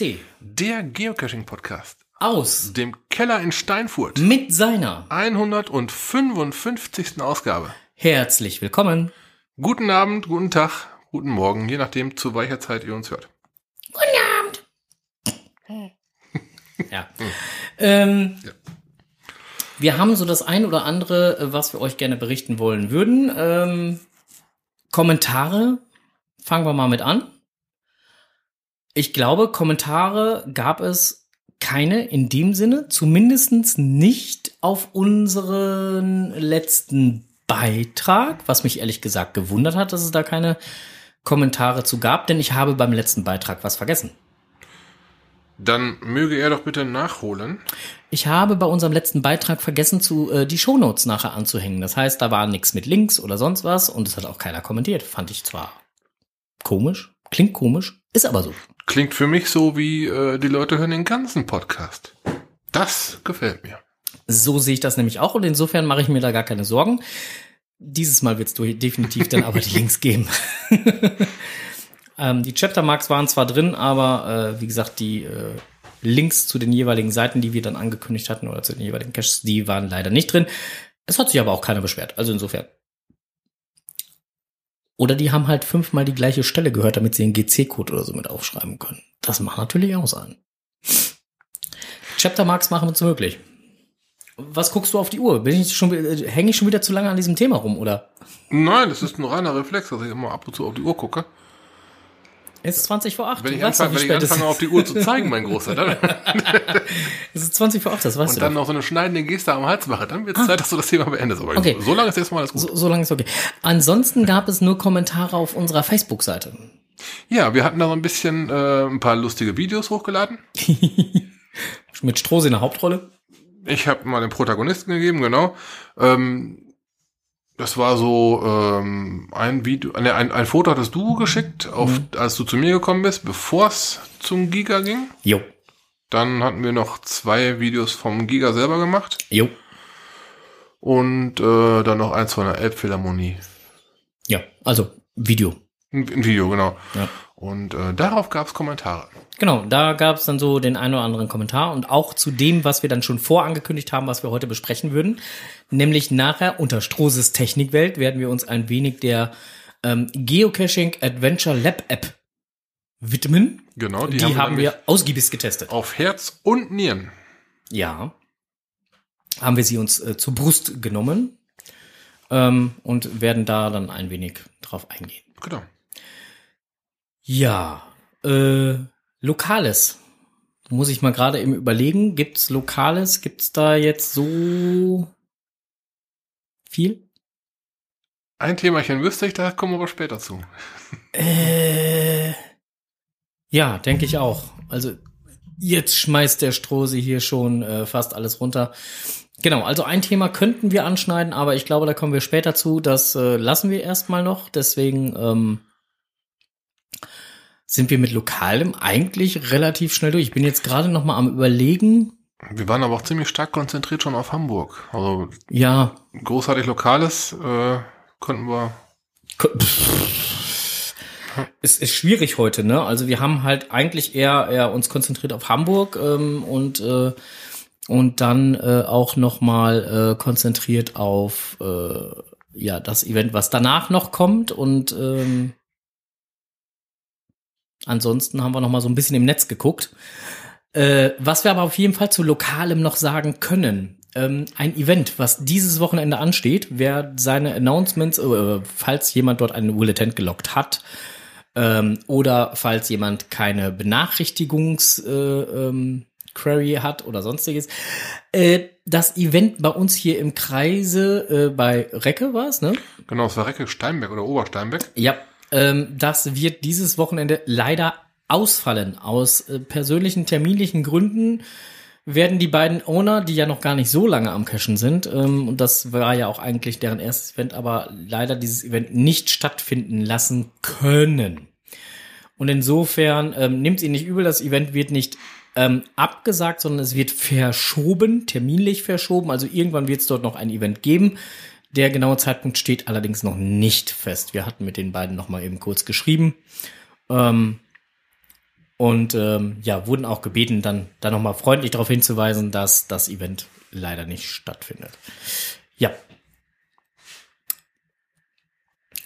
KST. Der Geocaching-Podcast. Aus. Dem Keller in Steinfurt. Mit seiner 155. Ausgabe. Herzlich willkommen. Guten Abend, guten Tag, guten Morgen, je nachdem, zu welcher Zeit ihr uns hört. Guten Abend. ja. Ähm, Ja. Wir haben so das ein oder andere, was wir euch gerne berichten wollen würden. Ähm, Kommentare. Fangen wir mal mit an. Ich glaube, Kommentare gab es keine in dem Sinne, zumindest nicht auf unseren letzten Beitrag, was mich ehrlich gesagt gewundert hat, dass es da keine Kommentare zu gab, denn ich habe beim letzten Beitrag was vergessen. Dann möge er doch bitte nachholen. Ich habe bei unserem letzten Beitrag vergessen, zu, äh, die Shownotes nachher anzuhängen. Das heißt, da war nichts mit Links oder sonst was und es hat auch keiner kommentiert. Fand ich zwar komisch, klingt komisch, ist aber so. Klingt für mich so wie äh, die Leute hören den ganzen Podcast. Das gefällt mir. So sehe ich das nämlich auch und insofern mache ich mir da gar keine Sorgen. Dieses Mal wird es definitiv dann aber die Links geben. ähm, die Chaptermarks waren zwar drin, aber äh, wie gesagt, die äh, Links zu den jeweiligen Seiten, die wir dann angekündigt hatten oder zu den jeweiligen Caches, die waren leider nicht drin. Es hat sich aber auch keiner beschwert. Also insofern. Oder die haben halt fünfmal die gleiche Stelle gehört, damit sie den GC-Code oder so mit aufschreiben können. Das macht natürlich auch sein. Chaptermarks machen uns möglich. Was guckst du auf die Uhr? Ich äh, hänge ich schon wieder zu lange an diesem Thema rum, oder? Nein, das ist ein reiner Reflex, dass ich immer ab und zu auf die Uhr gucke. Es ist 20 vor 8. Wenn ich, anfange, wenn ich anfange, auf die Uhr zu zeigen, mein Großer, dann, Es ist 20 vor 8, das weißt und du dann doch. noch so eine schneidende Geste am Hals mache, dann wird es Zeit, dass du das Thema beendest. Aber Okay. so lange ist erstmal alles gut. So, so lange ist okay. Ansonsten gab es nur Kommentare auf unserer Facebook-Seite. Ja, wir hatten da so ein bisschen äh, ein paar lustige Videos hochgeladen. Mit Strohse in der Hauptrolle. Ich habe mal den Protagonisten gegeben, genau. Ähm, das war so ähm, ein Video, ne, ein, ein Foto hattest du geschickt, auf, als du zu mir gekommen bist, bevor es zum Giga ging. Jo. Dann hatten wir noch zwei Videos vom Giga selber gemacht Jo. und äh, dann noch eins von der Elbphilharmonie. Ja, also Video. Ein, ein Video, genau. Ja. Und äh, darauf gab es Kommentare. Genau, da gab es dann so den einen oder anderen Kommentar und auch zu dem, was wir dann schon vorangekündigt haben, was wir heute besprechen würden. Nämlich nachher unter Strohses Technikwelt werden wir uns ein wenig der ähm, Geocaching Adventure Lab App widmen. Genau, Die, haben, nämlich wir ausgiebig getestet. auf Herz und Nieren. Ja. Haben wir sie uns äh, zur Brust genommen ähm, und werden da dann ein wenig drauf eingehen. Genau. Ja, äh, Lokales. Muss ich mal gerade eben überlegen, gibt's Lokales? Gibt's da jetzt so viel? Ein Themachen wüsste ich, da kommen wir aber später zu. Äh, ja, denke ich auch. Also jetzt schmeißt der Strose hier schon äh, fast alles runter. Genau, also ein Thema könnten wir anschneiden, aber ich glaube, da kommen wir später zu. Das äh, lassen wir erstmal noch. Deswegen ähm, sind wir mit Lokalem eigentlich relativ schnell durch. Ich bin jetzt gerade noch mal am überlegen. Wir waren aber auch ziemlich stark konzentriert schon auf Hamburg. Also Ja, großartig Lokales äh, konnten wir. es ist schwierig heute, ne? Also wir haben halt eigentlich eher, eher uns konzentriert auf Hamburg ähm, und äh, und dann äh, auch noch mal äh, konzentriert auf äh, ja das Event, was danach noch kommt und ähm, ansonsten haben wir noch mal so ein bisschen im Netz geguckt. Äh, was wir aber auf jeden Fall zu Lokalem noch sagen können. Ähm, ein Event, was dieses Wochenende ansteht, wer seine Announcements, äh, falls jemand dort einen Bulletin gelockt hat, ähm, oder falls jemand keine Benachrichtigungs äh, ähm, hat oder sonstiges. Äh, das Event bei uns hier im Kreise, äh, bei Recke war es, ne? Genau, es war Recke Steinberg oder Obersteinberg. Ja, ähm, das wird dieses Wochenende leider ausfallen. Aus äh, persönlichen, terminlichen Gründen werden die beiden Owner, die ja noch gar nicht so lange am Cashen sind, ähm, und das war ja auch eigentlich deren erstes Event, aber leider dieses Event nicht stattfinden lassen können. Und insofern ähm, nimmt ihn nicht übel, das Event wird nicht ähm, abgesagt, sondern es wird verschoben, terminlich verschoben. Also irgendwann wird es dort noch ein Event geben. Der genaue Zeitpunkt steht allerdings noch nicht fest. Wir hatten mit den beiden noch mal eben kurz geschrieben. Ähm, Und ähm, ja, wurden auch gebeten, dann, dann nochmal freundlich darauf hinzuweisen, dass das Event leider nicht stattfindet. Ja.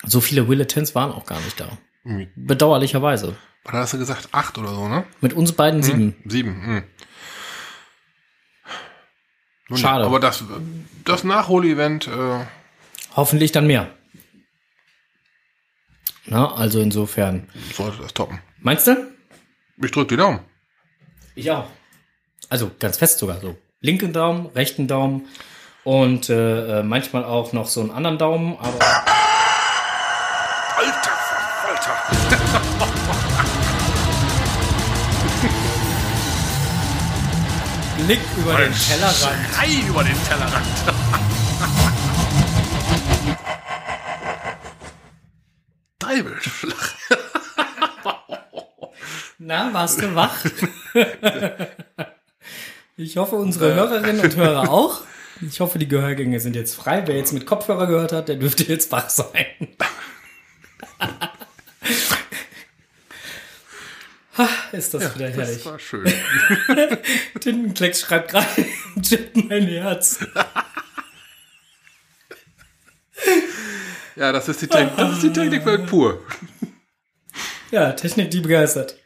So viele Willetons waren auch gar nicht da. Mhm. Bedauerlicherweise. Da hast du gesagt acht oder so, ne? Mit uns beiden sieben. Sieben. Hm. Schade. Aber das, das Nachholevent, äh, Hoffentlich dann mehr. Na, also insofern. sollte das toppen. Meinst du? Ich drück die Daumen. Ich auch. Also ganz fest sogar so. Linken Daumen, rechten Daumen und äh, äh, manchmal auch noch so einen anderen Daumen, aber Alter Verwalter. Blick über den Tellerrand. Schrei über den Tellerrand. Deibelschlag. Na, warst du wach? ich hoffe, unsere Hörerinnen und Hörer auch. Ich hoffe, die Gehörgänge sind jetzt frei. Wer jetzt mit Kopfhörer gehört hat, der dürfte jetzt wach sein. Ha, Ist das wieder herrlich. Das war schön. Tintenklecks schreibt gerade im Chat mein Herz. Ja, das ist die, Technik, das ist die Technikwelt pur. Ja, Technik, die begeistert.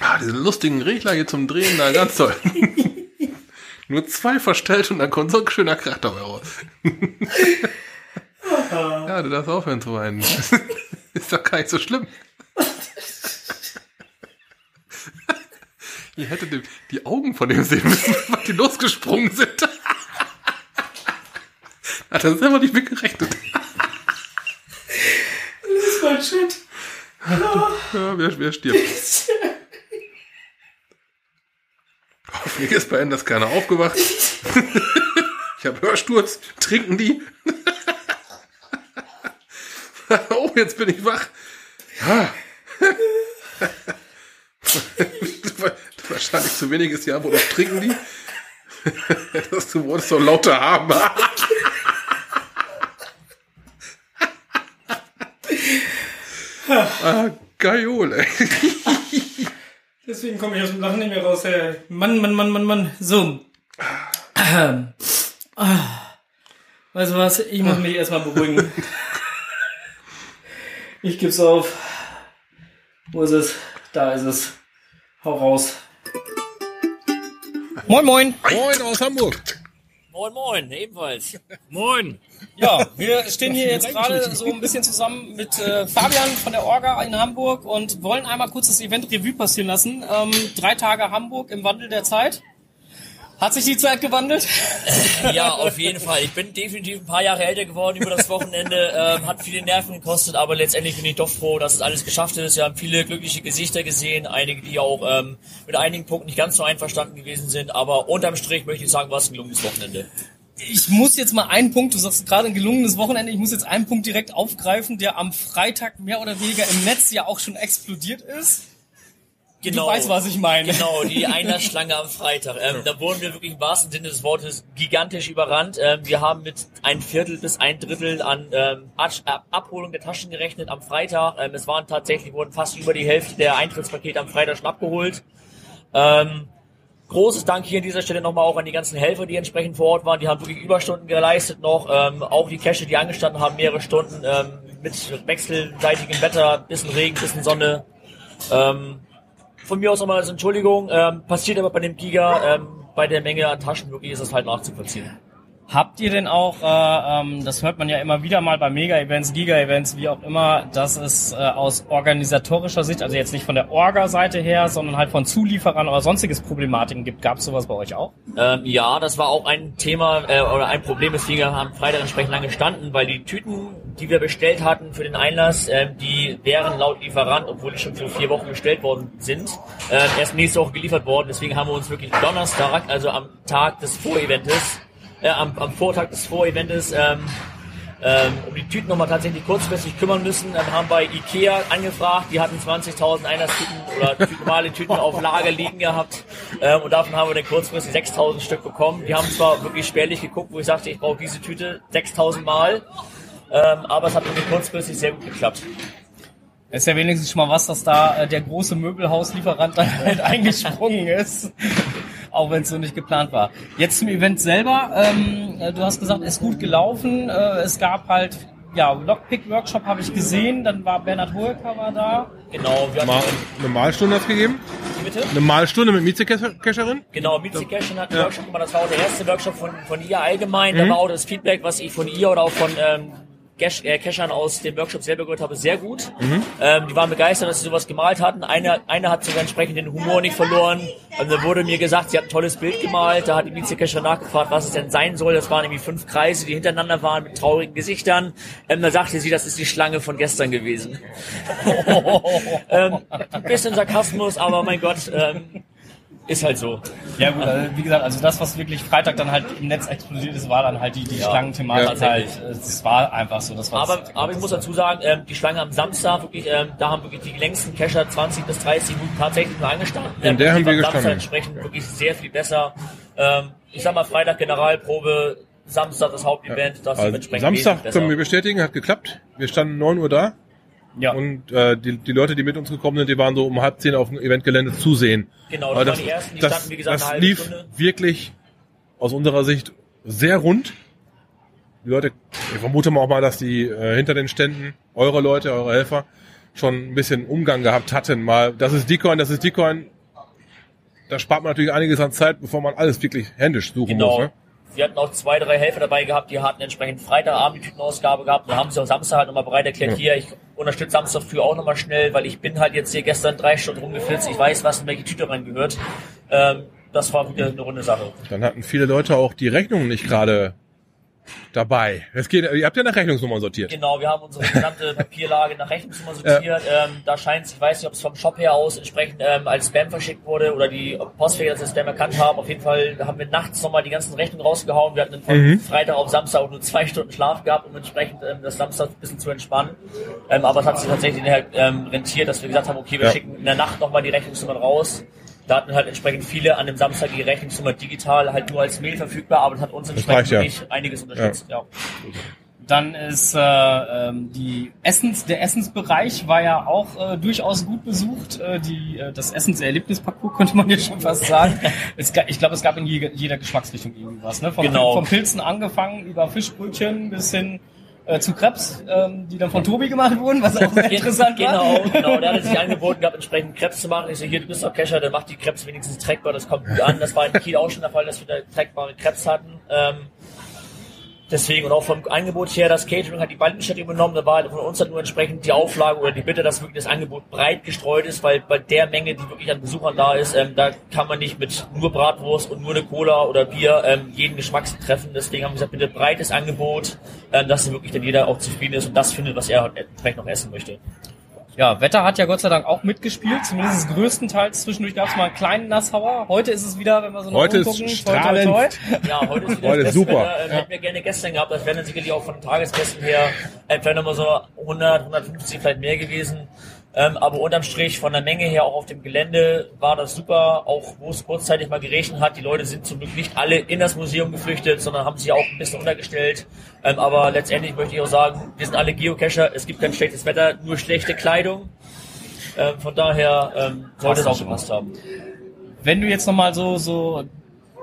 Ah, diese lustigen Regler hier zum Drehen, da ganz toll. Nur zwei verstellt und dann kommt so ein schöner Krach dabei raus. ja, du darfst aufhören zu weinen. ist doch gar nicht so schlimm. Ihr hättet die- die Augen von dem sehen müssen, weil die losgesprungen sind. Hat er selber nicht mitgerechnet. Das war shit. Ja, wer, wer stirbt? Hoffentlich ist bei Enders keiner aufgewacht. Ich habe Hörsturz. Trinken die? Oh, jetzt bin ich wach. Ah. Wahrscheinlich zu weniges Jahr, wo das trinken die. Das du wolltest so lauter haben. Ah, Geil, ey. Deswegen komme ich aus dem Lachen nicht mehr raus. Ey. Mann, Mann, Mann, Mann, Mann. So. Ähm. Ah. Weißt du was? Ich muss mich erstmal beruhigen. Ich geb's auf. Wo ist es? Da ist es. Hau raus. Moin, moin. Moin aus Hamburg. Moin, moin, ebenfalls. Moin. Ja, wir stehen hier jetzt gerade so ein bisschen zusammen mit äh, Fabian von der Orga in Hamburg und wollen einmal kurz das Event Revue passieren lassen. Ähm, drei Tage Hamburg im Wandel der Zeit. Hat sich die Zeit gewandelt? Ja, auf jeden Fall. Ich bin definitiv ein paar Jahre älter geworden über das Wochenende. Ähm, hat viele Nerven gekostet, aber letztendlich bin ich doch froh, dass es alles geschafft ist. Wir haben viele glückliche Gesichter gesehen, einige, die auch ähm, mit einigen Punkten nicht ganz so einverstanden gewesen sind. Aber unterm Strich möchte ich sagen, war es ein gelungenes Wochenende. Ich muss jetzt mal einen Punkt, du sagst gerade ein gelungenes Wochenende, ich muss jetzt einen Punkt direkt aufgreifen, der am Freitag mehr oder weniger im Netz ja auch schon explodiert ist. Genau. Du weißt, was ich meine. Genau, die Einlassschlange am Freitag. Ähm, da wurden wir wirklich im wahrsten Sinne des Wortes gigantisch überrannt. Ähm, wir haben mit ein Viertel bis ein Drittel an ähm, Ab- Abholung der Taschen gerechnet am Freitag. Ähm, es waren tatsächlich, wurden fast über die Hälfte der Eintrittspakete am Freitag schon abgeholt. Ähm, großes Dank hier an dieser Stelle nochmal auch an die ganzen Helfer, die entsprechend vor Ort waren. Die haben wirklich Überstunden geleistet noch. Ähm, auch die Cache, die angestanden haben, mehrere Stunden mit wechselseitigem Wetter, bisschen Regen, bisschen Sonne. Ähm, von mir aus nochmal als Entschuldigung. Ähm, passiert aber bei dem Giga, ähm, bei der Menge an Taschen wirklich ist es halt nachzuvollziehen. Habt ihr denn auch, äh, ähm, das hört man ja immer wieder mal bei Mega-Events, Giga-Events, wie auch immer, dass es äh, aus organisatorischer Sicht, also jetzt nicht von der Orga-Seite her, sondern halt von Zulieferern oder sonstiges Problematiken gibt? Gab es sowas bei euch auch? Ähm, ja, das war auch ein Thema äh, oder ein Problem, weswegen wir am Freitag entsprechend lange standen, weil die Tüten, die wir bestellt hatten für den Einlass, ähm, die wären laut Lieferant, obwohl die schon für vier Wochen bestellt worden sind, ähm, erst nächste Woche geliefert worden. Deswegen haben wir uns wirklich Donnerstag, also am Tag des Voreventes, äh, am, am Vortag des Voreventes, ähm, ähm, um die Tüten nochmal tatsächlich kurzfristig kümmern müssen. Dann haben bei Ikea angefragt, die hatten 20.000 Einlasstüten oder normale Tüten auf Lager liegen gehabt ähm, und davon haben wir dann kurzfristig 6.000 Stück bekommen. Die haben zwar wirklich spärlich geguckt, wo ich sagte, ich brauche diese Tüte 6.000 Mal, ähm, aber es hat wirklich kurzfristig sehr gut geklappt. Ist ja wenigstens schon mal was, dass da äh, der große Möbelhauslieferant dann halt eingesprungen ist. Auch wenn es so nicht geplant war. Jetzt zum Event selber. Ähm, äh, du hast gesagt, ist gut gelaufen. Äh, es gab halt, ja, Lockpick-Workshop habe ich gesehen. Dann war Bernhard war da. Genau, wir hatten Mal, eine Malstunde hat's gegeben? bitte. Eine Malstunde mit Mietzecacherin? Genau, Mitzi Cashin hat einen Ja. Workshop gemacht, das war auch der erste Workshop von, von ihr allgemein. Da war auch das Feedback, was ich von ihr oder auch von ähm, Cash, äh, Cachern aus dem Workshop selber gehört habe, sehr gut. Ähm, die waren begeistert, dass sie sowas gemalt hatten. Eine, eine hat sogar entsprechend den Humor nicht verloren. Und da wurde mir gesagt, sie hat ein tolles Bild gemalt. Da hat die Mitzi Casher nachgefragt, was es denn sein soll. Das waren irgendwie fünf Kreise, die hintereinander waren mit traurigen Gesichtern. Ähm, da sagte sie, das ist die Schlange von gestern gewesen. ähm, ein bisschen Sarkasmus, aber mein Gott, ähm, ist halt so. Ja gut, also, wie gesagt, also das, was wirklich Freitag dann halt im Netz explodiert ist, war dann halt die, die Ja. Schlangenthematik Ja, halt. Es war einfach so. Das war Aber, aber ich muss dazu sagen, ähm, die Schlange am Samstag, wirklich, ähm, da haben wirklich die längsten Cacher 20 bis 30 Minuten tatsächlich nur angestanden. Ähm, der haben die wir am Samstag gestanden. entsprechend wirklich sehr viel besser. Ähm, ich sag mal, Freitag Generalprobe, Samstag das Hauptevent, das Also entsprechend Samstag können wir bestätigen, hat geklappt. Wir standen 9 Uhr da ja. und äh, die, die Leute, die mit uns gekommen sind, die waren so um halb zehn auf dem Eventgelände zu sehen. Genau, Aber das waren die ersten, die das, standen, wie gesagt, das eine halbe lief Stunde. wirklich aus unserer Sicht sehr rund. Die Leute, ich vermute mal auch mal, dass die äh, hinter den Ständen, eure Leute, eure Helfer, schon ein bisschen Umgang gehabt hatten. Mal, das ist Decoin, das ist Decoin. Da spart man natürlich einiges an Zeit, bevor man alles wirklich händisch suchen Genau. muss. Ne? Wir hatten auch zwei, drei Helfer dabei gehabt, die hatten entsprechend Freitagabend die Tütenausgabe gehabt. Da haben sie auch Samstag halt nochmal bereit erklärt, hier, ich unterstütze Samstag früh auch nochmal schnell, weil ich bin halt jetzt hier gestern drei Stunden rumgeflitzt, ich weiß, was in welche Tüte rein gehört. Ähm, das war wieder eine runde Sache. Dann hatten viele Leute auch die Rechnungen nicht gerade dabei. Es geht, ihr habt ja nach Rechnungsnummern sortiert. Genau, wir haben unsere gesamte Papierlage nach Rechnungsnummer sortiert. Ähm, da scheint es, ich weiß nicht, ob es vom Shop her aus entsprechend ähm, als Spam verschickt wurde oder die Postwege das als Spam erkannt haben. Auf jeden Fall haben wir nachts nochmal die ganzen Rechnungen rausgehauen. Wir hatten dann von Freitag auf Samstag auch nur zwei Stunden Schlaf gehabt, um entsprechend ähm, das Samstag ein bisschen zu entspannen. Ähm, aber es hat sich tatsächlich nachher ähm, rentiert, dass wir gesagt haben, okay, wir Ja. schicken in der Nacht nochmal die Rechnungsnummern raus. Da hatten halt entsprechend viele an dem Samstag die Rechnungsnummer digital halt nur als Mail verfügbar, aber das hat uns entsprechend reicht ja. wirklich einiges unterstützt. Ja. Dann ist äh, ähm, die Essens, der Essensbereich war ja auch äh, durchaus gut besucht. Äh, die, äh, das Essenserlebnisparcours könnte man jetzt schon fast sagen. es, ich glaube, es gab in jeder, Geschmacksrichtung irgendwie was. Ne? Vom, Genau. vom Pilzen angefangen über Fischbrötchen bis hin äh, zu Krebs, ähm, die dann von Tobi gemacht wurden, was auch sehr interessant genau, war. genau. Der hat sich angeboten gehabt, entsprechend Krebs zu machen. Ich so, hier, du bist doch Kescher, dann mach die Krebs wenigstens trackbar, das kommt gut an. Das war in Kiel auch schon der Fall, dass wir da trackbare Krebs hatten. Ähm, deswegen und auch vom Angebot her, das Catering hat die Ballenstadt übernommen, da war von uns halt nur entsprechend die Auflage oder die Bitte, dass wirklich das Angebot breit gestreut ist, weil bei der Menge, die wirklich an Besuchern da ist, ähm, da kann man nicht mit nur Bratwurst und nur eine Cola oder Bier ähm, jeden Geschmacks treffen. Deswegen haben wir gesagt, bitte breites Angebot, ähm, dass wirklich dann jeder auch zufrieden ist und das findet, was er halt vielleicht noch essen möchte. Ja, Wetter hat ja Gott sei Dank auch mitgespielt, zumindest größtenteils. Zwischendurch gab es mal einen kleinen Nasshauer. Heute ist es wieder, wenn wir so nach Heute oben ist gucken, strahlend. Ja, heute ist wieder Heute das ist super. Wetter. Ähm, Hätten wir gerne gestern gehabt. Das wären dann sicherlich auch von den Tagesgästen her äh, vielleicht nochmal so 100, 150 vielleicht mehr gewesen. Ähm, aber unterm Strich von der Menge her auch auf dem Gelände war das super. Auch wo es kurzzeitig mal geregnet hat. Die Leute sind zum Glück nicht alle in das Museum geflüchtet, sondern haben sich auch ein bisschen untergestellt. Ähm, aber letztendlich möchte ich auch sagen, wir sind alle Geocacher. Es gibt kein schlechtes Wetter, nur schlechte Kleidung. Ähm, von daher ähm, sollte es auch gepasst haben. Wenn du jetzt nochmal so, so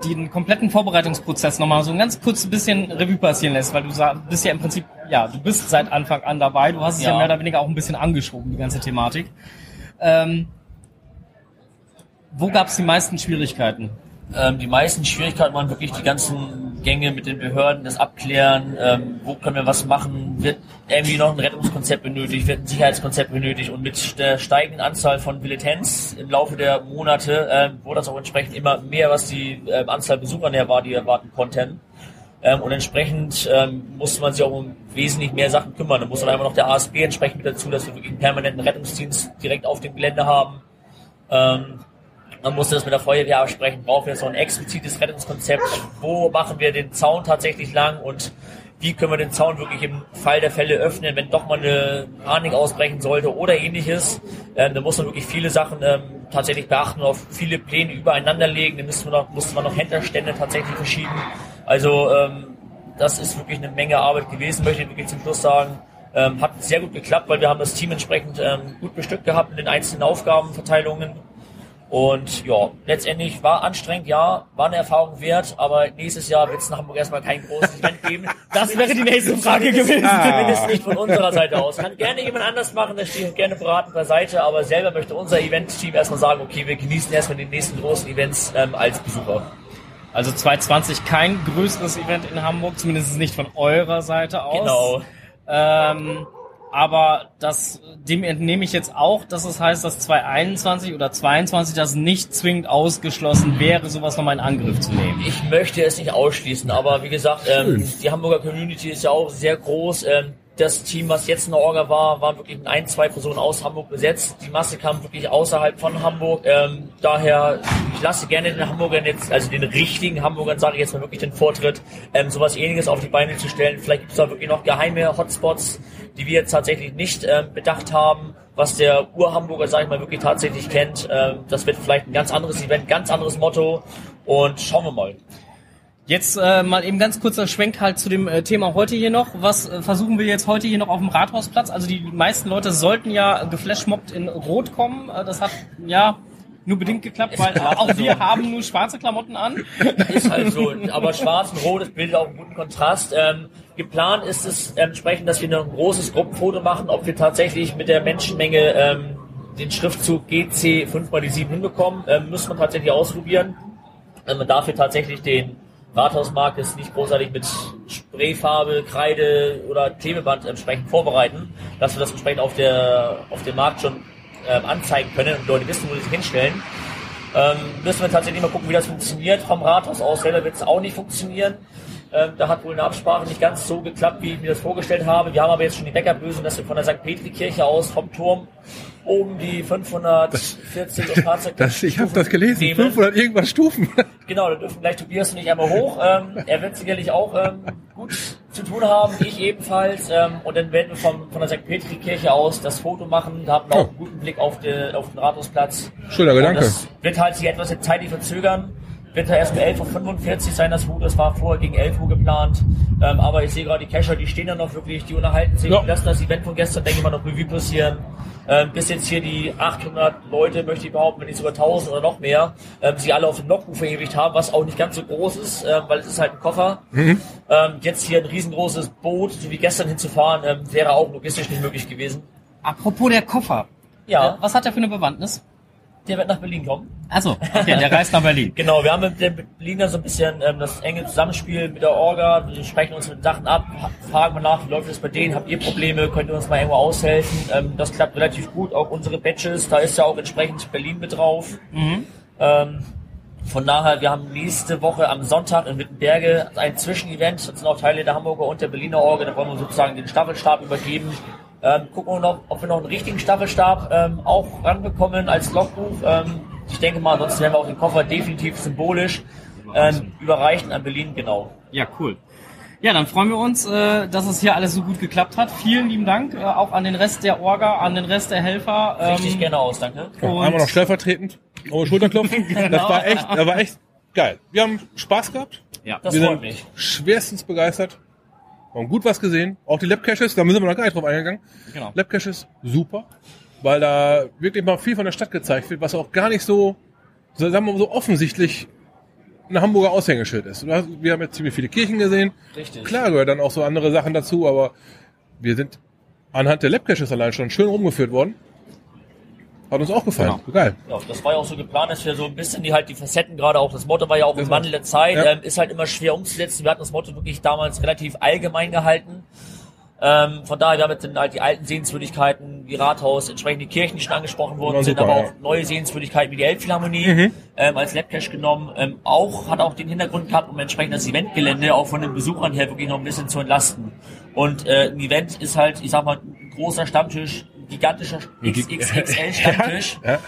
den kompletten Vorbereitungsprozess nochmal so ein ganz kurz bisschen Revue passieren lässt, weil du bist ja im Prinzip, ja, du bist seit Anfang an dabei, du hast es ja, Ja. mehr oder weniger auch ein bisschen angeschoben, die ganze Thematik. Ähm, wo gab es die meisten Schwierigkeiten? Ähm, die meisten Schwierigkeiten waren wirklich die ganzen Gänge mit den Behörden, das Abklären, ähm, wo können wir was machen, wird irgendwie noch ein Rettungskonzept benötigt, wird ein Sicherheitskonzept benötigt und mit der steigenden Anzahl von Billetenz im Laufe der Monate ähm, wurde das auch entsprechend immer mehr, was die ähm, Anzahl Besucher näher war, die erwarten konnten. Ähm, und entsprechend ähm, musste man sich auch um wesentlich mehr Sachen kümmern. Da muss dann einfach noch der ASB entsprechend mit dazu, dass wir wirklich einen permanenten Rettungsdienst direkt auf dem Gelände haben. Ähm, man musste das mit der Feuerwehr absprechen, brauchen wir so ein explizites Rettungskonzept, wo machen wir den Zaun tatsächlich lang und wie können wir den Zaun wirklich im Fall der Fälle öffnen, wenn doch mal eine Panik ausbrechen sollte oder ähnliches. Ähm, da muss man wirklich viele Sachen ähm, tatsächlich beachten auf viele Pläne übereinander legen. Da musste man noch, musste man noch Händlerstände tatsächlich verschieben. Also ähm, das ist wirklich eine Menge Arbeit gewesen, möchte ich wirklich zum Schluss sagen. Ähm, hat sehr gut geklappt, weil wir haben das Team entsprechend ähm, gut bestückt gehabt in den einzelnen Aufgabenverteilungen. Und ja, letztendlich war anstrengend, ja, war eine Erfahrung wert, aber nächstes Jahr wird es in Hamburg erstmal kein großes Event geben. Das wäre die nächste Frage gewesen. Zumindest nicht von unserer Seite aus. Kann gerne jemand anders machen, das stehe ich gerne beraten beiseite, aber selber möchte unser Event-Team erstmal sagen, okay, wir genießen erstmal die nächsten großen Events ähm, als Besucher. Also 2020 kein größeres Event in Hamburg, zumindest nicht von eurer Seite aus. Genau. Ähm, aber das, dem entnehme ich jetzt auch, dass es heißt, dass 2021 oder 2022 das nicht zwingend ausgeschlossen wäre, sowas nochmal in Angriff zu nehmen. Ich möchte es nicht ausschließen, aber wie gesagt, ähm, die Hamburger Community ist ja auch sehr groß. Ähm, das Team, was jetzt in der Orga war, waren wirklich ein, zwei Personen aus Hamburg besetzt. Die Masse kam wirklich außerhalb von Hamburg. Ähm, daher, ich lasse gerne den Hamburgern jetzt, also den richtigen Hamburgern, sage ich jetzt mal wirklich den Vortritt, ähm, sowas ähnliches auf die Beine zu stellen. Vielleicht gibt es da wirklich noch geheime Hotspots, die wir jetzt tatsächlich nicht ähm, bedacht haben, was der Ur-Hamburger, sage ich mal, wirklich tatsächlich kennt. Ähm, das wird vielleicht ein ganz anderes Event, ganz anderes Motto und schauen wir mal. Jetzt äh, mal eben ganz kurzer Schwenk halt zu dem äh, Thema heute hier noch. Was äh, versuchen wir jetzt heute hier noch auf dem Rathausplatz? Also die meisten Leute sollten ja geflashmobbt in Rot kommen. Äh, das hat ja nur bedingt geklappt, weil auch wir haben nur schwarze Klamotten an. Ist halt so. Aber schwarz und rot, das bildet auch einen guten Kontrast. Ähm, geplant ist es entsprechend, dass wir noch ein großes Gruppenfoto machen, ob wir tatsächlich mit der Menschenmenge ähm, den Schriftzug GC 5 x 7 hinbekommen, ähm, müssen wir tatsächlich ausprobieren. Ähm, man darf hier tatsächlich den Rathausmarkt ist nicht großartig mit Sprayfarbe, Kreide oder Klebeband entsprechend vorbereiten, dass wir das entsprechend auf der auf dem Markt schon ähm, anzeigen können und Leute wissen, wo sie sich hinstellen. Ähm, müssen wir tatsächlich mal gucken, wie das funktioniert. Vom Rathaus aus selber wird es auch nicht funktionieren. Ähm, da hat wohl eine Absprache nicht ganz so geklappt, wie ich mir das vorgestellt habe. Wir haben aber jetzt schon die Backup-Lösung, dass wir von der St. Petri-Kirche aus vom Turm oben die 540 das, Fahrzeuge. Das, ich habe das gelesen, nehmen. 500 irgendwas Stufen. Genau, da dürfen gleich Tobias und ich einmal hoch. Ähm, er wird sicherlich auch ähm, gut zu tun haben, ich ebenfalls. Ähm, und dann werden wir vom, von der St. Petri-Kirche aus das Foto machen. Da haben wir auch einen guten Blick auf, die, auf den Rathausplatz. Schöner Gedanke. Das wird halt sich etwas zeitlich verzögern wird er erst um 11.45 Uhr sein, das Foto. Das war vorher gegen 11 Uhr geplant. Ähm, aber ich sehe gerade die Cacher, die stehen da noch wirklich, die unterhalten sich, ja. lassen das Event von gestern, denke ich mal, noch Revue passieren. Ähm, bis jetzt hier die 800 Leute, möchte ich behaupten, wenn nicht sogar 1000 oder noch mehr, ähm, sie alle auf dem Logbuch verewigt haben, was auch nicht ganz so groß ist, ähm, weil es ist halt ein Koffer. Mhm. Ähm, jetzt hier ein riesengroßes Boot, so wie gestern hinzufahren, ähm, wäre auch logistisch nicht möglich gewesen. Apropos der Koffer. Ja. Äh, was hat er für eine Bewandtnis? Der wird nach Berlin kommen. Also, okay, der reist nach Berlin. genau, wir haben mit den Berlinern so ein bisschen ähm, das enge Zusammenspiel mit der Orga. Wir sprechen uns mit Sachen ab, fragen mal nach, wie läuft es bei denen, habt ihr Probleme, könnt ihr uns mal irgendwo aushelfen. Ähm, das klappt relativ gut, auch unsere Badges, da ist ja auch entsprechend Berlin mit drauf. Mhm. Ähm, von daher, wir haben nächste Woche am Sonntag in Wittenberge ein Zwischenevent. Das sind auch Teile der Hamburger und der Berliner Orga. Da wollen wir sozusagen den Staffelstab übergeben. Ähm, gucken wir noch, ob wir noch einen richtigen Staffelstab ähm, auch ranbekommen als Logbuch. Ähm, ich denke mal, sonst werden wir auch den Koffer definitiv symbolisch ähm, überreichen an Berlin, genau. Ja, cool. Ja, dann freuen wir uns, äh, dass es hier alles so gut geklappt hat. Vielen lieben Dank äh, auch an den Rest der Orga, an den Rest der Helfer. Ähm, Richtig gerne aus, danke. Und einmal noch stellvertretend, oh, Schulterklopfen. genau. Das war echt, das war echt geil. Wir haben Spaß gehabt. Ja, das wir freut mich. Schwerstens begeistert. Wir haben gut was gesehen. Auch die Lab-Caches, da müssen wir noch gar nicht drauf eingegangen. Genau. Lab-Caches, super. Weil da wirklich mal viel von der Stadt gezeigt wird, was auch gar nicht so, so sagen wir mal so offensichtlich ein Hamburger Aushängeschild ist. Wir haben jetzt ziemlich viele Kirchen gesehen. Richtig. Klar gehört dann auch so andere Sachen dazu, aber wir sind anhand der Lab-Caches allein schon schön rumgeführt worden. Hat uns auch gefallen. Genau. Geil. Ja, das war ja auch so geplant, dass wir so ein bisschen die halt die Facetten gerade auch, das Motto war ja auch im Wandel der Zeit, ja. ähm, ist halt immer schwer umzusetzen. Wir hatten das Motto wirklich damals relativ allgemein gehalten. Ähm, von daher, wir haben jetzt halt die alten Sehenswürdigkeiten, wie Rathaus, entsprechend die Kirchen, die schon angesprochen worden sind, aber auch neue Sehenswürdigkeiten wie die Elbphilharmonie mhm. ähm, als Labcache genommen. Ähm, auch hat auch den Hintergrund gehabt, um entsprechend das Eventgelände auch von den Besuchern her wirklich noch ein bisschen zu entlasten. Und äh, ein Event ist halt, ich sag mal, ein großer Stammtisch, gigantischer XXXL-Stammtisch. ja.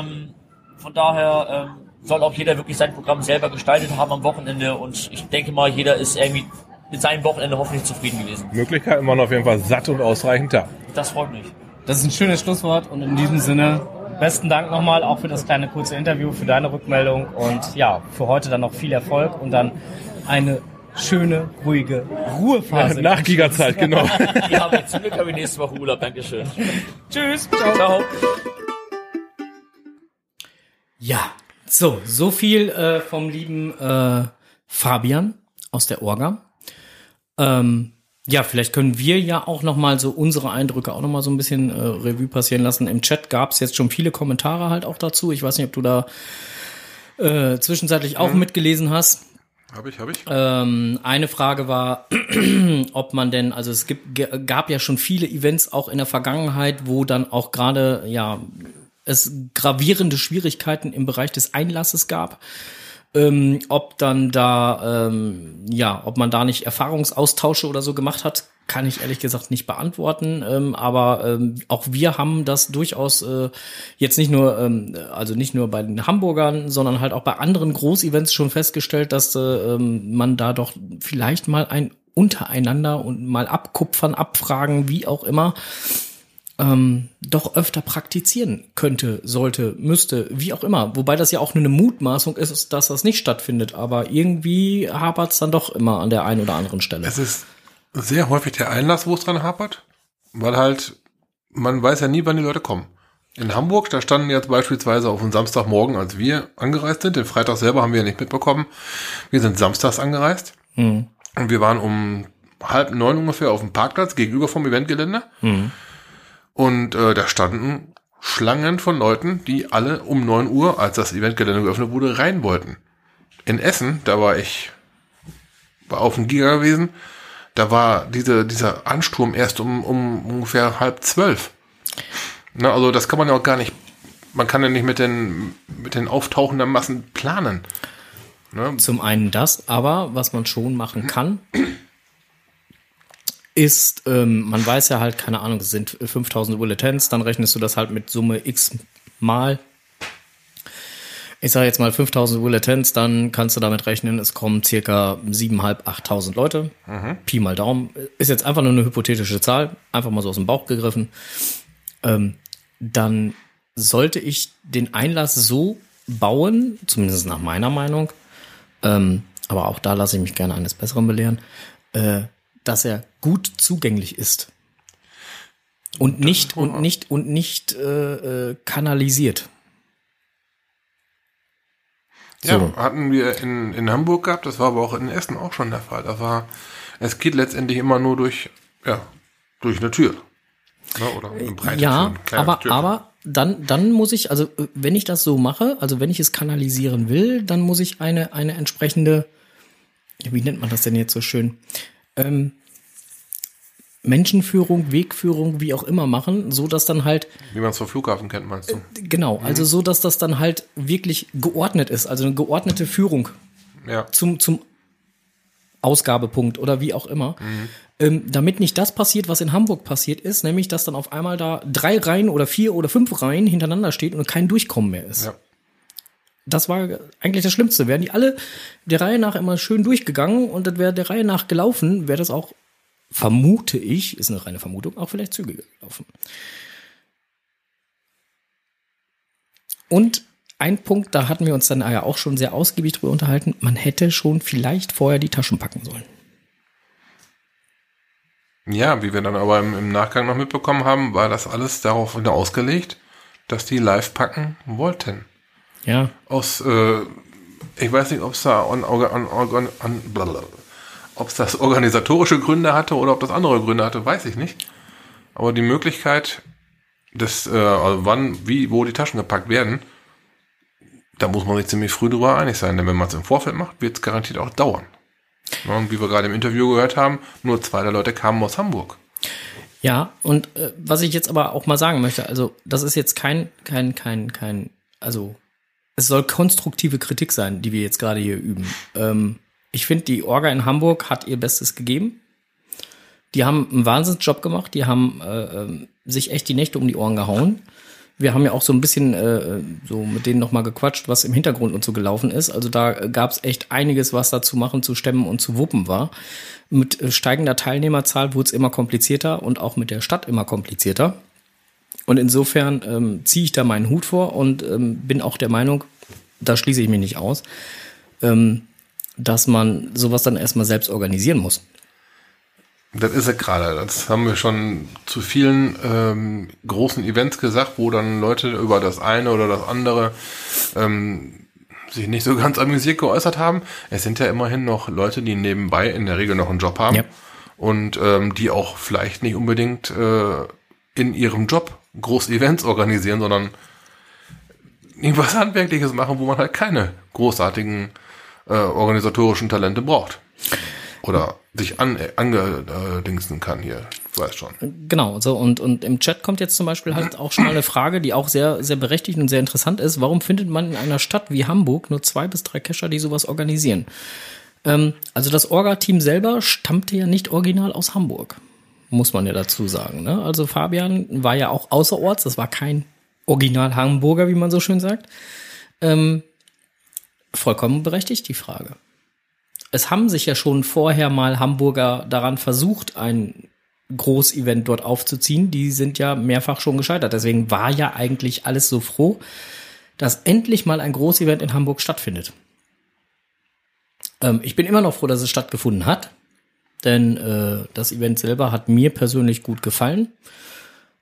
ähm, von daher ähm, soll auch jeder wirklich sein Programm selber gestaltet haben am Wochenende und ich denke mal, jeder ist irgendwie mit seinem Wochenende hoffentlich zufrieden gewesen. Möglichkeiten waren auf jeden Fall satt und ausreichend da. Das freut mich. Das ist ein schönes Schlusswort und in diesem Sinne besten Dank nochmal auch für das kleine kurze Interview, für deine Rückmeldung und ja, für heute dann noch viel Erfolg und dann eine schöne, ruhige Ruhephase. Nach Gigazeit, genau. Die haben wir zum Glück habe ich nächste Woche Urlaub. Dankeschön. Tschüss. Ciao. Ciao. Ja, so, so viel äh, vom lieben äh, Fabian aus der Orga. Ähm, ja, vielleicht können wir ja auch noch mal so unsere Eindrücke auch noch mal so ein bisschen äh, Revue passieren lassen. Im Chat gab es jetzt schon viele Kommentare halt auch dazu. Ich weiß nicht, ob du da äh, zwischenzeitlich auch mitgelesen hast. Habe ich, habe ich. Ähm, eine Frage war, ob man denn, also es gibt, gab ja schon viele Events auch in der Vergangenheit, wo dann auch gerade, ja, es gravierende Schwierigkeiten im Bereich des Einlasses gab. Ähm, ob dann da, ähm, ja, ob man da nicht Erfahrungsaustausche oder so gemacht hat, kann ich ehrlich gesagt nicht beantworten. Ähm, aber ähm, auch wir haben das durchaus äh, jetzt nicht nur, ähm, also nicht nur bei den Hamburgern, sondern halt auch bei anderen Großevents schon festgestellt, dass äh, ähm, man da doch vielleicht mal ein untereinander und mal abkupfern, abfragen, wie auch immer, ähm, doch öfter praktizieren könnte, sollte, müsste, wie auch immer. Wobei das ja auch nur eine Mutmaßung ist, dass das nicht stattfindet. Aber irgendwie hapert es dann doch immer an der einen oder anderen Stelle. Es ist sehr häufig der Einlass, wo es dran hapert, weil halt, man weiß ja nie, wann die Leute kommen. In Hamburg, da standen jetzt beispielsweise auf dem Samstagmorgen, als wir angereist sind, den Freitag selber haben wir ja nicht mitbekommen, wir sind samstags angereist Hm. und wir waren um halb neun ungefähr auf dem Parkplatz gegenüber vom Eventgelände Hm. Und äh, da standen Schlangen von Leuten, die alle um 9 Uhr, als das Eventgelände geöffnet wurde, rein wollten. In Essen, da war ich war auf dem Giga gewesen, da war diese, dieser Ansturm erst um, um ungefähr halb zwölf. Na, also das kann man ja auch gar nicht, man kann ja nicht mit den, mit den auftauchenden Massen planen. Ne? Zum einen das, aber was man schon machen kann, ist, ähm, man weiß ja halt, keine Ahnung, es sind 5000 Bulletins, dann rechnest du das halt mit Summe x mal. Ich sage jetzt mal 5000 Bulletins, dann kannst du damit rechnen, es kommen circa 7.500, 8.000 Leute. Pi mal Daumen. Ist jetzt einfach nur eine hypothetische Zahl, einfach mal so aus dem Bauch gegriffen. Ähm, dann sollte ich den Einlass so bauen, zumindest nach meiner Meinung, ähm, aber auch da lasse ich mich gerne eines Besseren belehren, äh, dass er gut zugänglich ist. Und nicht, und nicht, und nicht äh, äh, kanalisiert. Ja, So. hatten wir in, in Hamburg gehabt, das war aber auch in Essen auch schon der Fall. Da war, es geht letztendlich immer nur durch, ja, durch eine Tür. Ne, oder eine breite Tür, ja, kleines aber, Türchen. aber dann, dann muss ich, also äh, wenn ich das so mache, also wenn ich es kanalisieren will, dann muss ich eine, eine entsprechende, wie nennt man das denn jetzt so schön? Ähm, Menschenführung, Wegführung, wie auch immer machen, so dass dann halt Wie man es vom Flughafen kennt, meinst du? Genau, also so, dass das dann halt wirklich geordnet ist, also eine geordnete Führung Ja. zum, zum Ausgabepunkt oder wie auch immer. Ähm, damit nicht das passiert, was in Hamburg passiert ist, nämlich dass dann auf einmal da drei Reihen oder vier oder fünf Reihen hintereinander steht und kein Durchkommen mehr ist. Ja. Das war eigentlich das Schlimmste. Wären die alle der Reihe nach immer schön durchgegangen und das wäre der Reihe nach gelaufen, wäre das auch, vermute ich, ist eine reine Vermutung, auch vielleicht zügiger gelaufen. Und ein Punkt, da hatten wir uns dann ja auch schon sehr ausgiebig drüber unterhalten, man hätte schon vielleicht vorher die Taschen packen sollen. Ja, wie wir dann aber im, im Nachgang noch mitbekommen haben, war das alles darauf ausgelegt, dass die live packen wollten. Ja, Aus, äh, ich weiß nicht, ob es da an, an, an, an, ob es das organisatorische Gründe hatte oder ob das andere Gründe hatte, weiß ich nicht. Aber die Möglichkeit, des, äh, also wann, wie, wo die Taschen gepackt werden, da muss man sich ziemlich früh drüber einig sein, denn wenn man es im Vorfeld macht, wird es garantiert auch dauern. Ja, und wie wir gerade im Interview gehört haben, nur zwei der Leute kamen aus Hamburg. Ja, und äh, was ich jetzt aber auch mal sagen möchte, also das ist jetzt kein, kein, kein, kein, also es soll konstruktive Kritik sein, die wir jetzt gerade hier üben. Ähm, ich finde, die Orga in Hamburg hat ihr Bestes gegeben. Die haben einen Wahnsinnsjob gemacht, die haben äh, ähm, sich echt die Nächte um die Ohren gehauen. Wir haben ja auch so ein bisschen äh, so mit denen nochmal gequatscht, was im Hintergrund und so gelaufen ist. Also da gab es echt einiges, was da zu machen, zu stemmen und zu wuppen war. Mit äh, steigender Teilnehmerzahl wurde es immer komplizierter und auch mit der Stadt immer komplizierter. Und insofern ähm, ziehe ich da meinen Hut vor und ähm, bin auch der Meinung, da schließe ich mich nicht aus, ähm, dass man sowas dann erstmal selbst organisieren muss. Das ist ja gerade. Das haben wir schon zu vielen ähm, großen Events gesagt, wo dann Leute über das eine oder das andere ähm, sich nicht so ganz amüsiert geäußert haben. Es sind ja immerhin noch Leute, die nebenbei in der Regel noch einen Job haben Ja. und ähm, die auch vielleicht nicht unbedingt äh, in ihrem Job groß Events organisieren, sondern irgendwas Handwerkliches machen, wo man halt keine großartigen äh, organisatorischen Talente braucht. Oder sich an, angedingsen kann hier, ich weiß schon. Genau, so und, und im Chat kommt jetzt zum Beispiel halt auch schon mal eine Frage, die auch sehr, sehr berechtigt und sehr interessant ist. Warum findet man in einer Stadt wie Hamburg nur zwei bis drei Cacher, die sowas organisieren? Ähm, also das Orga-Team selber stammte ja nicht original aus Hamburg, muss man ja dazu sagen. Ne? Also Fabian war ja auch außerorts, das war kein Original Hamburger, wie man so schön sagt. Ähm, vollkommen berechtigt die Frage. Es haben sich ja schon vorher mal Hamburger daran versucht, ein Großevent dort aufzuziehen. Die sind ja mehrfach schon gescheitert. Deswegen war ja eigentlich alles so froh, dass endlich mal ein Großevent in Hamburg stattfindet. Ähm, ich bin immer noch froh, dass es stattgefunden hat, denn äh, das Event selber hat mir persönlich gut gefallen.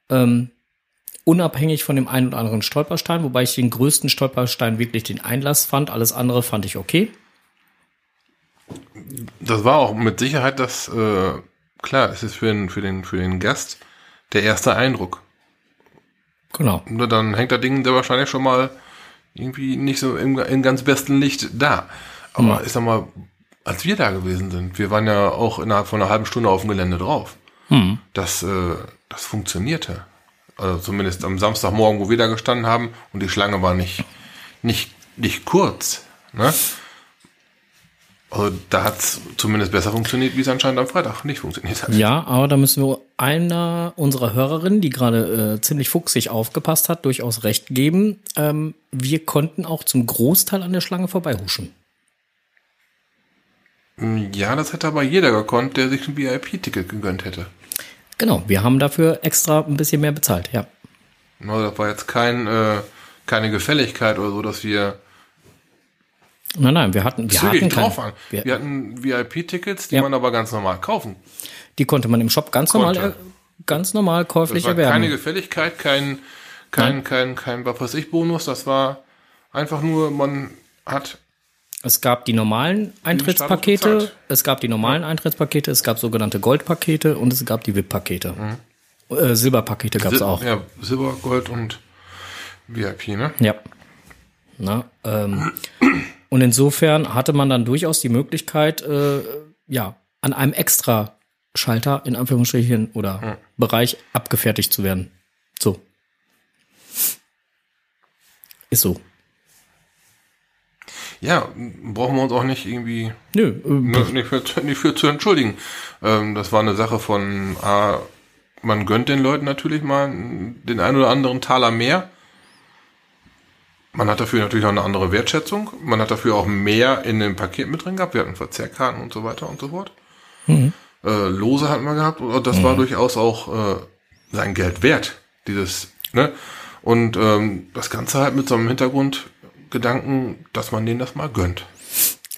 Ähm, unabhängig von dem einen oder anderen Stolperstein, wobei ich den größten Stolperstein wirklich den Einlass fand. Alles andere fand ich okay. Das war auch mit Sicherheit das, äh, klar, es ist für den, für den, für den Gast der erste Eindruck. Genau. Und dann hängt das Ding da wahrscheinlich schon mal irgendwie nicht so im, im ganz besten Licht da. Aber ich sag mal, als wir da gewesen sind, wir waren ja auch innerhalb von einer halben Stunde auf dem Gelände drauf. Das, äh, das funktionierte. Also zumindest am Samstagmorgen, wo wir da gestanden haben und die Schlange war nicht, nicht, nicht kurz. Ne? Also da hat's zumindest besser funktioniert, wie es anscheinend am Freitag nicht funktioniert hat. Ja, aber da müssen wir einer unserer Hörerinnen, die gerade äh, ziemlich fuchsig aufgepasst hat, durchaus recht geben. Ähm, wir konnten auch zum Großteil an der Schlange vorbeihuschen. Ja, das hätte aber jeder gekonnt, der sich ein VIP-Ticket gegönnt hätte. Genau, wir haben dafür extra ein bisschen mehr bezahlt, ja. Also das war jetzt kein, äh, keine Gefälligkeit oder so, dass wir Nein, nein, wir hatten, wir hatten kein- drauf waren. Wir, wir, hatten VIP-Tickets, die Ja. man aber ganz normal kaufen. Die konnte man im Shop ganz normal, äh, ganz normal Das käuflich war erwerben. keine Gefälligkeit, kein, kein, kein, kein, was weiß ich, Bonus. Das war einfach nur, man hat Es gab die normalen Eintrittspakete, es gab die normalen Eintrittspakete, es gab sogenannte Goldpakete und es gab die VIP-Pakete. Äh, Silberpakete gab es Sil- auch. Ja, Silber, Gold und VIP, ne? Ja. Na, ähm, und insofern hatte man dann durchaus die Möglichkeit, äh, ja, an einem extra Schalter in Anführungsstrichen oder Bereich abgefertigt zu werden. So. Ist so. Ja, brauchen wir uns auch nicht irgendwie Nö, äh, ne, nicht, für, nicht für zu entschuldigen. Ähm, das war eine Sache von, ah, man gönnt den Leuten natürlich mal den einen oder anderen Taler mehr. Man hat dafür natürlich auch eine andere Wertschätzung. Man hat dafür auch mehr in dem Paket mit drin gehabt. Wir hatten Verzehrkarten und so weiter und so fort. Äh, Lose hatten wir gehabt. Und das war durchaus auch äh, sein Geld wert. Dieses, ne? Und ähm, das Ganze halt mit so einem Hintergrundgedanken, dass man denen das mal gönnt.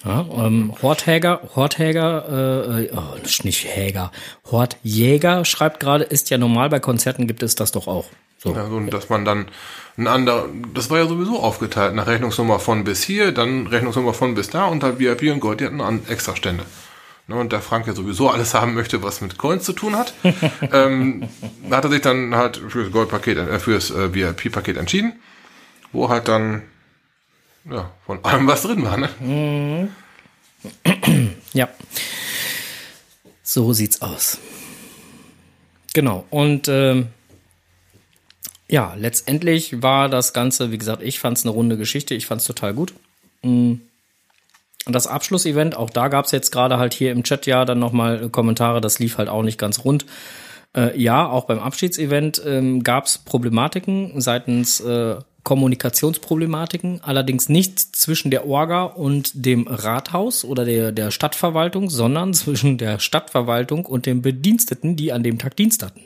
Ja, ähm, Horthäger, Horthäger, äh, oh, nicht Häger, Hortjäger schreibt gerade, ist ja normal, bei Konzerten gibt es das doch auch. So. Ja, und dass man dann ein anderer, das war ja sowieso aufgeteilt, nach Rechnungsnummer von bis hier, dann Rechnungsnummer von bis da und halt VIP und Gold, die hatten an extra Stände. Ne, und da Frank ja sowieso alles haben möchte, was mit Coins zu tun hat, ähm, hat er sich dann halt fürs Goldpaket, äh, fürs äh, VIP-Paket entschieden, wo halt dann ja, von allem was drin war, ne? Ja. So sieht's aus. Genau. Und ähm, ja, letztendlich war das Ganze, wie gesagt, ich fand es eine runde Geschichte. Ich fand es total gut. Mm. Und das Abschlussevent, auch da gab's jetzt gerade halt hier im Chat ja dann nochmal Kommentare, das lief halt auch nicht ganz rund. Äh, ja, auch beim Abschiedsevent ähm, gab's Problematiken seitens äh, Kommunikationsproblematiken, allerdings nicht zwischen der Orga und dem Rathaus oder der, der Stadtverwaltung, sondern zwischen der Stadtverwaltung und den Bediensteten, die an dem Tag Dienst hatten.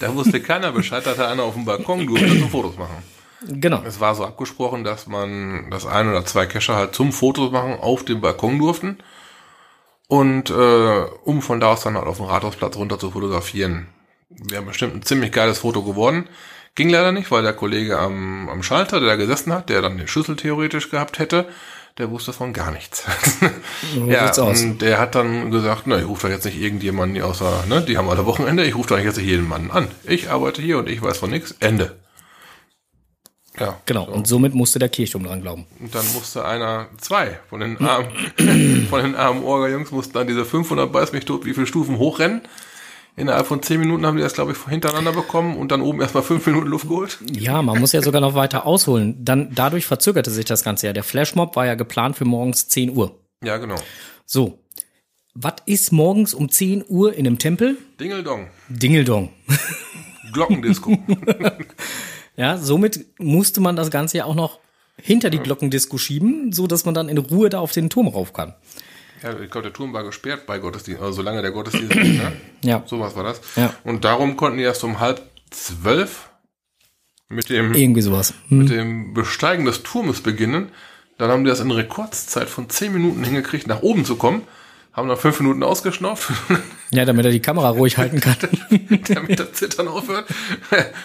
Da wusste keiner Bescheid, dass da einer auf dem Balkon durfte und Fotos machen. Genau. Es war so abgesprochen, dass man das ein oder zwei Cacher halt zum Fotos machen auf dem Balkon durften. Und äh, um von da aus dann halt auf den Rathausplatz runter zu fotografieren. Wäre bestimmt ein ziemlich geiles Foto geworden. Ging leider nicht, weil der Kollege am, am Schalter, der da gesessen hat, der dann den Schlüssel theoretisch gehabt hätte, der wusste von gar nichts. So ja, und der hat dann gesagt, na, ich rufe da jetzt nicht irgendjemanden hier außer, ne, die haben alle Wochenende, ich rufe da jetzt nicht jeden Mann an. Ich arbeite hier und ich weiß von nichts. Ende. Ja. Genau. Und somit musste der Kirchturm dran glauben. Und dann musste einer, zwei von den armen, von den armen Orga-Jungs mussten dann diese 500 beiß mich tot, wie viele Stufen hochrennen. Innerhalb von zehn Minuten haben die das, glaube ich, hintereinander bekommen und dann oben erstmal fünf Minuten Luft geholt. Ja, man muss ja sogar noch weiter ausholen. Dann, dadurch verzögerte sich das Ganze ja. Der Flashmob war ja geplant für morgens 10 Uhr. Ja, genau. So. Was ist morgens um 10 Uhr in einem Tempel? Dingeldong. Dingeldong. Glockendisco. Ja, somit musste man das Ganze ja auch noch hinter die Glockendisco schieben, so dass man dann in Ruhe da auf den Turm rauf kann. Ja, ich glaube, der Turm war gesperrt bei Gottesdienst, also solange der Gottesdienst ist, ne? Ja. Sowas war das. Ja. Und darum konnten die erst um halb zwölf mit dem, Irgendwie sowas. Hm. mit dem Besteigen des Turmes beginnen. Dann haben die das in Rekordszeit von zehn Minuten hingekriegt, nach oben zu kommen. Haben dann fünf Minuten ausgeschnauft, Ja, damit er die Kamera ruhig halten kann. damit das Zittern aufhört.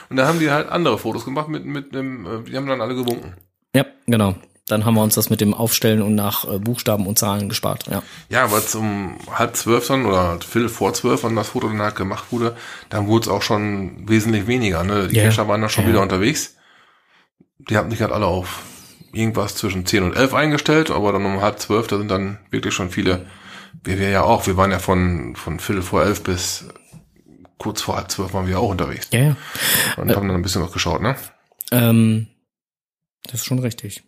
Und da haben die halt andere Fotos gemacht mit, mit einem, äh, die haben dann alle gewunken. ja, genau. Dann haben wir uns das mit dem Aufstellen und nach äh, Buchstaben und Zahlen gespart. Ja. Ja, aber zum halb zwölf dann oder Viertel vor zwölf, wann das Foto dann halt gemacht wurde, dann wurde es auch schon wesentlich weniger. Ne? Die Ja. Cacher waren dann schon Ja. wieder unterwegs. Die hatten sich halt alle auf irgendwas zwischen 10 und 11 eingestellt, aber dann um halb zwölf, da sind dann wirklich schon viele, wir, wir ja auch, wir waren ja von, von Viertel vor elf bis kurz vor halb zwölf waren wir auch unterwegs Ja, ja. und haben dann ein bisschen was geschaut, ne? Ähm, das ist schon richtig.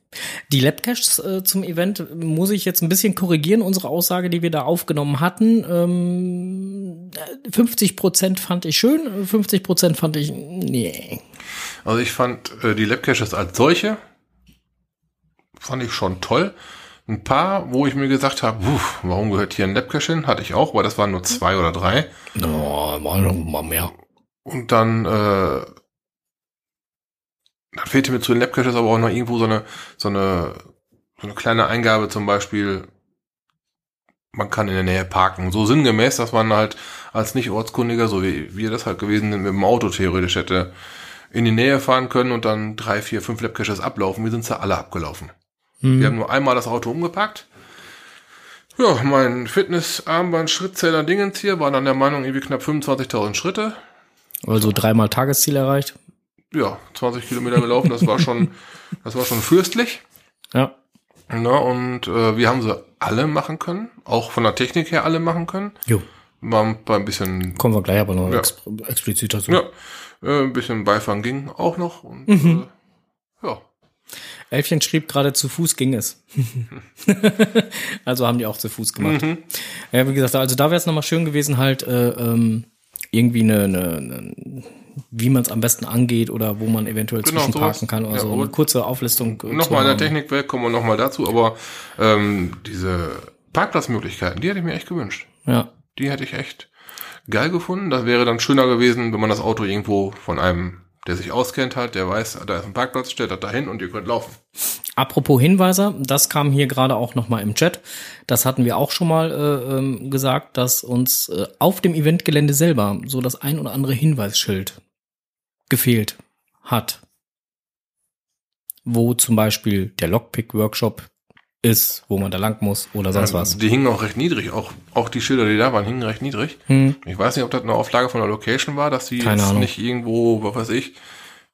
Die Labcaches äh, zum Event muss ich jetzt ein bisschen korrigieren, unsere Aussage, die wir da aufgenommen hatten. Ähm, 50 Prozent fand ich schön, 50 Prozent fand ich, nee. Also ich fand äh, die Labcaches als solche fand ich schon toll. Ein paar, wo ich mir gesagt habe, "Puh, warum gehört hier ein Labcache hin? Hatte ich auch, weil das waren nur zwei oder drei. No, mal, mal mehr. Und dann, äh, dann fehlte mir zu den Labcaches aber auch noch irgendwo so eine, so eine, so eine kleine Eingabe zum Beispiel, man kann in der Nähe parken. So sinngemäß, dass man halt als Nicht-Ortskundiger, so wie wir das halt gewesen sind, mit dem Auto theoretisch hätte in die Nähe fahren können und dann drei, vier, fünf Labcaches ablaufen. Wir sind ja alle abgelaufen. Hm. Wir haben nur einmal das Auto umgepackt. Ja, mein Fitness-Armband, Schrittzähler, Dingens hier war dann der Meinung, irgendwie knapp 25.000 Schritte. Also dreimal Tagesziel erreicht. Ja, 20 Kilometer gelaufen, das war schon, das war schon fürstlich. Ja. Na, und äh, wir haben sie alle machen können, auch von der Technik her alle machen können. Jo. War ein bisschen, Kommen wir gleich aber noch Ja. ex explizit dazu. ja, äh, ein bisschen Beifang ging auch noch. Und, Mhm. äh, ja, Elfchen schrieb gerade, zu Fuß ging es. also haben die auch zu Fuß gemacht. Mhm. Ja, wie gesagt, also da wäre es nochmal schön gewesen, halt äh, ähm, irgendwie eine, eine, eine wie man es am besten angeht oder wo man eventuell Genau, zwischenparken sowas. kann oder Ja, so. Eine kurze Auflistung. nochmal in der. Technikwelt kommen wir nochmal dazu, aber ähm, diese Parkplatzmöglichkeiten, die hätte ich mir echt gewünscht. Ja. Die hätte ich echt geil gefunden. Das wäre dann schöner gewesen, wenn man das Auto irgendwo von einem, der sich auskennt hat, der weiß, da ist ein Parkplatz, stellt das dahin und ihr könnt laufen. Apropos Hinweiser, das kam hier gerade auch nochmal im Chat. Das hatten wir auch schon mal äh, ähm, gesagt, dass uns äh, auf dem Eventgelände selber so das ein oder andere Hinweisschild gefehlt hat. Wo zum Beispiel der Lockpick-Workshop ist, wo man da lang muss oder sonst was. Die hingen auch recht niedrig, auch, auch die Schilder, die da waren, hingen recht niedrig. Hm. Ich weiß nicht, ob das eine Auflage von der Location war, dass die Keine jetzt Ahnung. nicht irgendwo, was weiß ich,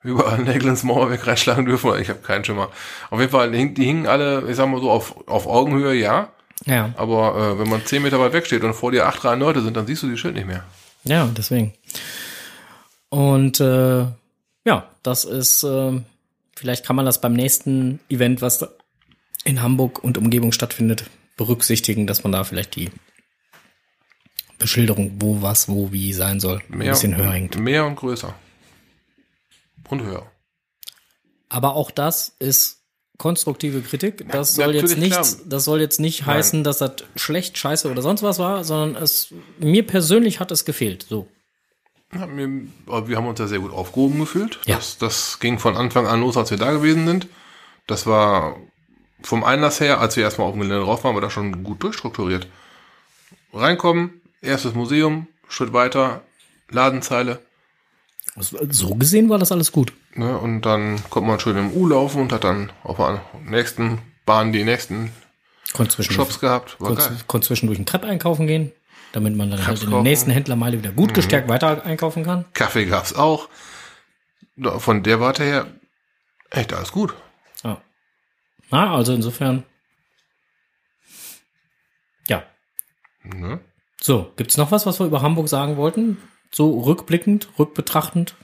überall Nägel ins Mauerwerk reinschlagen dürfen. Ich habe keinen Schimmer. Auf jeden Fall, die hing- die hingen alle, ich sag mal so, auf, auf Augenhöhe, ja. Ja, Aber äh, wenn man zehn Meter weit weg steht und vor dir acht, drei Leute sind, dann siehst du die Schild nicht mehr. ja, deswegen. Und äh, ja, das ist, äh, vielleicht kann man das beim nächsten Event, was in Hamburg und Umgebung stattfindet, berücksichtigen, dass man da vielleicht die Beschilderung, wo was, wo, wie sein soll, ein bisschen höher hängt. Mehr und größer. Und höher. Aber auch das ist konstruktive Kritik. Das Ja, soll jetzt natürlich, nicht, klar. das soll jetzt nicht Nein. heißen, dass das schlecht, scheiße oder sonst was war, sondern es, mir persönlich hat es gefehlt. So. Wir, haben uns da sehr gut aufgehoben gefühlt. Ja. Das, das ging von Anfang an los, als wir da gewesen sind. Das war vom Einlass her, als wir erstmal auf dem Gelände drauf waren, war das schon gut durchstrukturiert. Reinkommen, erstes Museum, Schritt weiter, Ladenzeile. So gesehen war das alles gut. Ne, und dann kommt man schön im U laufen und hat dann auf der nächsten Bahn die nächsten Shops gehabt. War konnte, geil. konnte zwischendurch einen Crepe einkaufen gehen, damit man dann halt in der nächsten Händlermeile wieder gut gestärkt weiter einkaufen kann. Kaffee gab's auch. Ja, Von der Warte her, echt alles gut. Ja. Na, also insofern. Ja. Ne? So, gibt's noch was, was wir über Hamburg sagen wollten? So rückblickend, rückbetrachtend?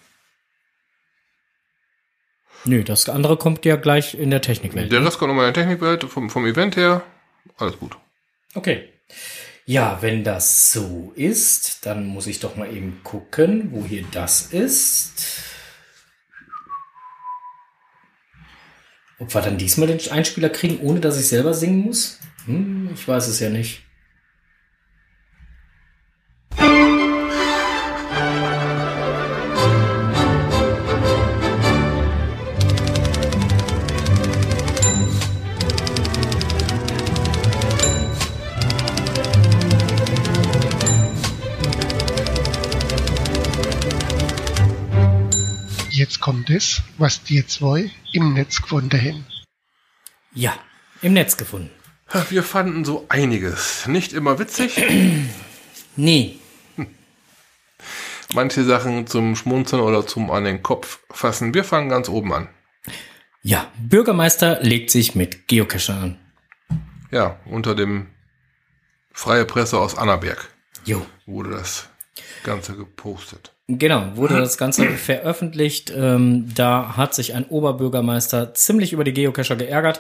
Nö, das andere kommt ja gleich in der Technikwelt. Der Rest kommt nochmal in der Technikwelt, vom, vom Event her, alles gut. Okay. Ja, wenn das so ist, dann muss ich doch mal eben gucken, wo hier das ist. Ob wir dann diesmal den Einspieler kriegen, ohne dass ich selber singen muss? Hm, ich weiß es ja nicht. Es, was die zwei im Netz gefunden haben. Ja, im Netz gefunden. Wir fanden so einiges. Nicht immer witzig, Nee. manche Sachen zum Schmunzeln oder zum an den Kopf fassen. Wir fangen ganz oben an. Ja, Bürgermeister legt sich mit Geocacher an. Ja, unter dem Freie Presse aus Annaberg Jo. wurde das Ganze gepostet. Genau, wurde das Ganze veröffentlicht. Ähm, da hat sich ein Oberbürgermeister ziemlich über die Geocacher geärgert,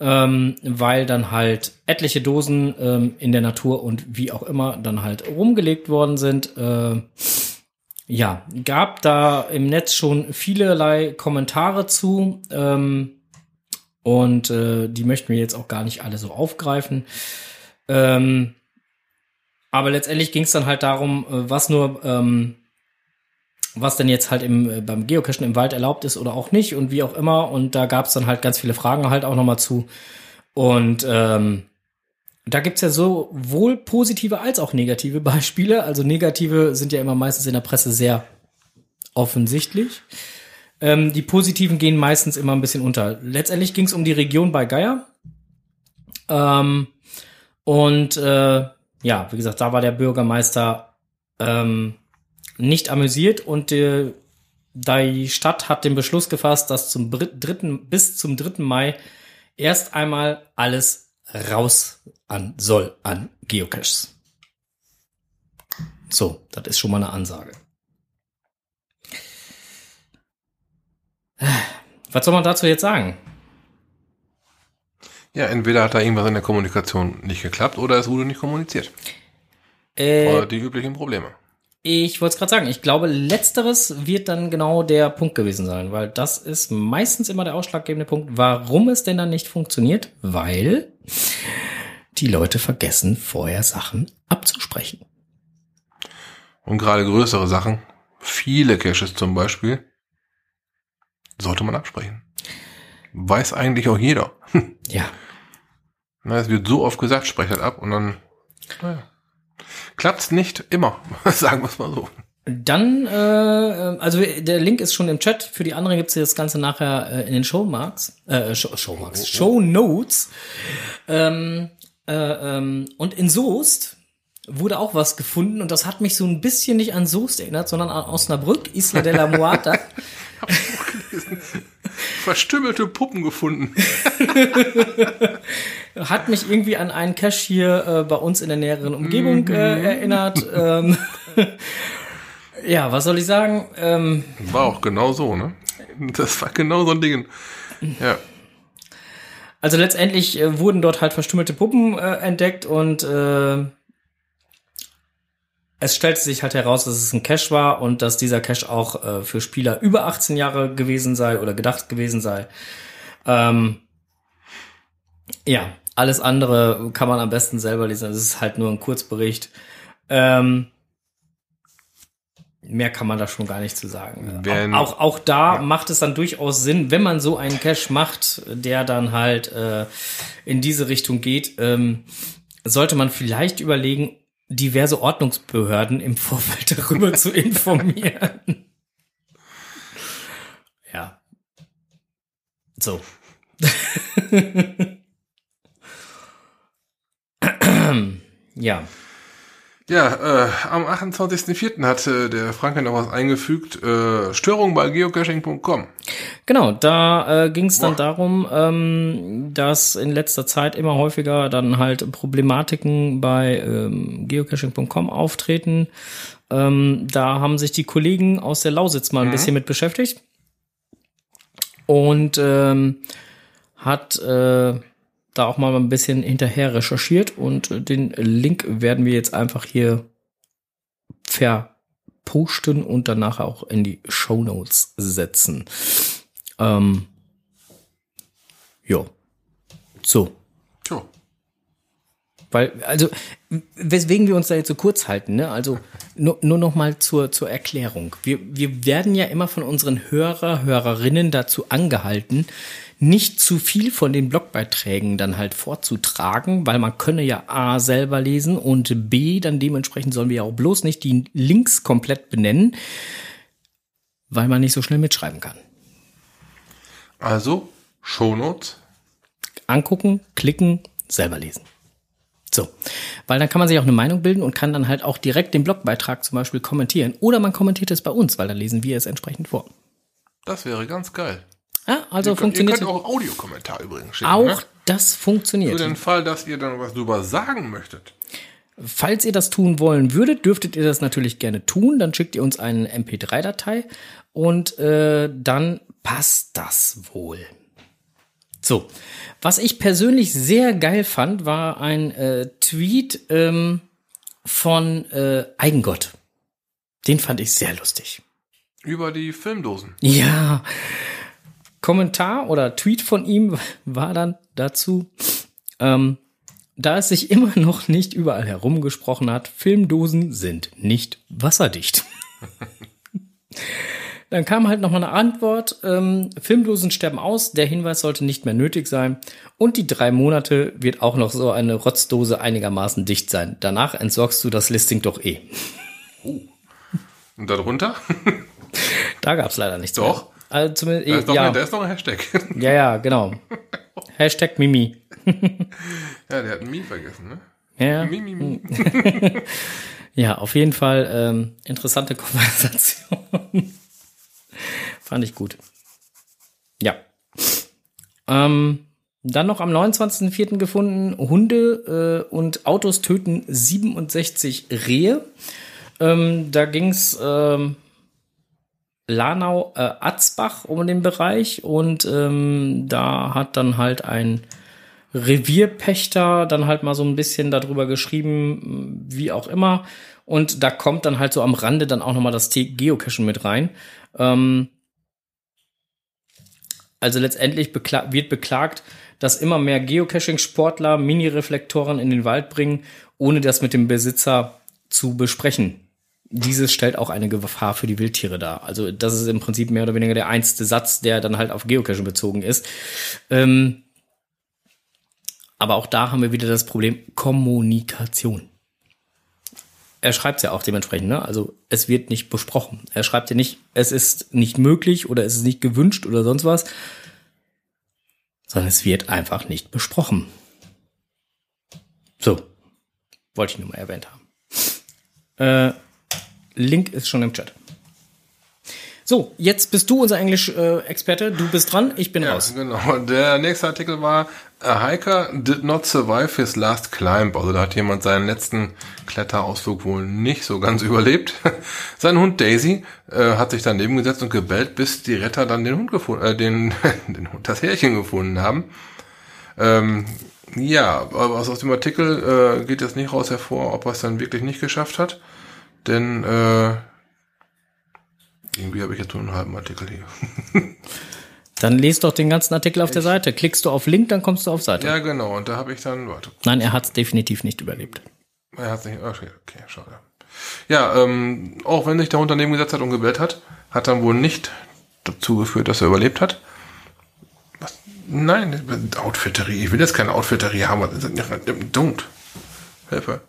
ähm, weil dann halt etliche Dosen ähm, in der Natur und wie auch immer dann halt rumgelegt worden sind. Äh, ja, gab da im Netz schon vielerlei Kommentare zu ähm, und äh, die möchten wir jetzt auch gar nicht alle so aufgreifen. Ähm, aber letztendlich ging es dann halt darum, äh, was nur ähm, was denn jetzt halt im, äh, beim Geocachen im Wald erlaubt ist oder auch nicht und wie auch immer. Und da gab es dann halt ganz viele Fragen halt auch nochmal zu. Und ähm, da gibt's ja sowohl positive als auch negative Beispiele. Also negative sind ja immer meistens in der Presse sehr offensichtlich. Ähm, die positiven gehen meistens immer ein bisschen unter. Letztendlich ging's um die Region bei Geier. Ähm, und äh, ja, wie gesagt, da war der Bürgermeister ähm, nicht amüsiert und äh, die Stadt hat den Beschluss gefasst, dass zum dritten, bis zum 3. Mai erst einmal alles raus an soll an Geocaches. So, das ist schon mal eine Ansage. Was soll man dazu jetzt sagen? Ja, entweder hat da irgendwas in der Kommunikation nicht geklappt oder es wurde nicht kommuniziert. Äh, Oder die üblichen Probleme. Ich wollte es gerade sagen, ich glaube, letzteres wird dann genau der Punkt gewesen sein, weil das ist meistens immer der ausschlaggebende Punkt, warum es denn dann nicht funktioniert, weil die Leute vergessen, vorher Sachen abzusprechen. Und gerade größere Sachen, viele Caches zum Beispiel, sollte man absprechen. Weiß eigentlich auch jeder. Ja, Na, es wird so oft gesagt, sprecht das ab und dann naja, klappt's nicht immer, sagen wir es mal so. dann, äh, also der Link ist schon im Chat, für die anderen gibt's das Ganze nachher äh, in den Showmarks, äh, Show, Showmarks, Show Notes. Ähm, äh, ähm, und in Soest wurde auch was gefunden und das hat mich so ein bisschen nicht an Soest erinnert, sondern an Osnabrück, Isla de la Muata. Verstümmelte Puppen gefunden. Hat mich irgendwie an einen Cache hier äh, bei uns in der näheren Umgebung äh, erinnert. Ähm, ja, was soll ich sagen? Ähm, War auch genau so, ne? Das war genau so ein Ding. Ja. also letztendlich äh, wurden dort halt verstümmelte Puppen äh, entdeckt und äh, es stellte sich halt heraus, dass es ein Cache war und dass dieser Cache auch äh, für Spieler über 18 Jahre gewesen sei oder gedacht gewesen sei. Ähm, ja, alles andere kann man am besten selber lesen. Es ist halt nur ein Kurzbericht. Ähm, Mehr kann man da schon gar nicht zu sagen. Wenn- auch, auch, da macht es dann durchaus Sinn, wenn man so einen Cache macht, der dann halt äh, in diese Richtung geht, ähm, sollte man vielleicht überlegen, diverse Ordnungsbehörden im Vorfeld darüber zu informieren. Ja. So. ja. Ja, äh, am 28.04. hat äh, der Franke noch was eingefügt. Äh, Störung bei geocaching.com. Genau, da äh, ging es dann Boah. darum, ähm, dass in letzter Zeit immer häufiger dann halt Problematiken bei ähm, geocaching.com auftreten. Ähm, da haben sich die Kollegen aus der Lausitz mal ein bisschen mit beschäftigt und ähm, hat äh, da auch mal ein bisschen hinterher recherchiert und äh, den Link werden wir jetzt einfach hier verposten und danach auch in die Show Notes setzen. Ähm, jo. So. Tja. Weil, also, weswegen wir uns da jetzt so kurz halten, ne? Also, nur, nur noch mal zur, zur Erklärung. Wir, wir werden ja immer von unseren Hörer, Hörerinnen dazu angehalten, nicht zu viel von den Blogbeiträgen dann halt vorzutragen, weil man könne ja A selber lesen und B dann dementsprechend sollen wir ja auch bloß nicht die Links komplett benennen, weil man nicht so schnell mitschreiben kann. Also, Shownotes. angucken, klicken, selber lesen. So, weil dann kann man sich auch eine Meinung bilden und kann dann halt auch direkt den Blogbeitrag zum Beispiel kommentieren. Oder man kommentiert es bei uns, weil dann lesen wir es entsprechend vor. Das wäre ganz geil. Ja, also ihr, könnt, ihr funktioniert könnt auch Audiokommentar übrigens schicken. auch Ne? das Für funktioniert. den Fall, dass ihr dann was drüber sagen möchtet. Falls ihr das tun wollen würdet, dürftet ihr das natürlich gerne tun. Dann schickt ihr uns eine MP3-Datei und äh, dann passt das wohl. So, was ich persönlich sehr geil fand, war ein äh, Tweet ähm, von äh, Eigengott. Den fand ich sehr lustig. Über die Filmdosen. Ja. Kommentar oder Tweet von ihm war dann dazu, ähm, da es sich immer noch nicht überall herumgesprochen hat, Filmdosen sind nicht wasserdicht. Dann kam halt nochmal eine Antwort, ähm, Filmdosen sterben aus, der Hinweis sollte nicht mehr nötig sein und die drei Monate wird auch noch so eine Rotzdose einigermaßen dicht sein. Danach entsorgst du das Listing doch eh. Und darunter? Da gab's leider nichts Doch. mehr. Also zumindest, Da ist, noch, ja. ein- da ist noch ein Hashtag. ja, ja, genau. Hashtag Mimi. ja, der hat ein Mi vergessen, ne? Ja, Mi, mi, mi. ja, auf jeden Fall ähm, interessante Konversation. Fand ich gut. Ja. Ähm, dann noch am 29.04. gefunden, Hunde äh, und Autos töten 67 Rehe. Ähm, da ging's ähm, Lanau, äh, Atzbach um den Bereich und ähm, da hat dann halt ein Revierpächter dann halt mal so ein bisschen darüber geschrieben, wie auch immer. Und da kommt dann halt so am Rande dann auch nochmal das Geocachen mit rein. Ähm, also letztendlich bekla wird beklagt, dass immer mehr Geocaching-Sportler Mini-Reflektoren in den Wald bringen, ohne das mit dem Besitzer zu besprechen. Dieses stellt auch eine Gefahr für die Wildtiere dar. Also das ist im Prinzip mehr oder weniger der einzige Satz, der dann halt auf Geocaching bezogen ist. Ähm, aber auch da haben wir wieder das Problem Kommunikation. Er schreibt es ja auch dementsprechend, ne? Also es wird nicht besprochen. Er schreibt ja nicht, es ist nicht möglich oder es ist nicht gewünscht oder sonst was, sondern es wird einfach nicht besprochen. So, wollte ich nur mal erwähnt haben. Äh, Link ist schon im Chat. So, jetzt bist du unser Englisch-Experte. Du bist dran, ich bin Ja, raus. genau. Der nächste Artikel war A hiker did not survive his last climb. Also da hat jemand seinen letzten Kletterausflug wohl nicht so ganz überlebt. Sein Hund Daisy äh, hat sich daneben gesetzt und gebellt, bis die Retter dann den Hund gefunden, äh, den, den Hund, das Härchen gefunden haben. Ähm, ja, aber aus dem Artikel äh, geht jetzt nicht raus hervor, ob er es dann wirklich nicht geschafft hat. Denn äh, irgendwie habe ich jetzt nur einen halben Artikel hier. Dann lest doch den ganzen Artikel auf der Seite. Klickst du auf Link, dann kommst du auf Seite. Ja, genau. Und da habe ich dann, warte, Nein, er hat es definitiv nicht überlebt. er hat nicht, okay, okay, schade. Ja, ähm, auch wenn sich der daneben gesetzt hat und gebellt hat, hat dann wohl nicht dazu geführt, dass er überlebt hat. Was? Nein, Outfitterie. Ich will jetzt keine Outfitterie haben. Don't. Hilfe.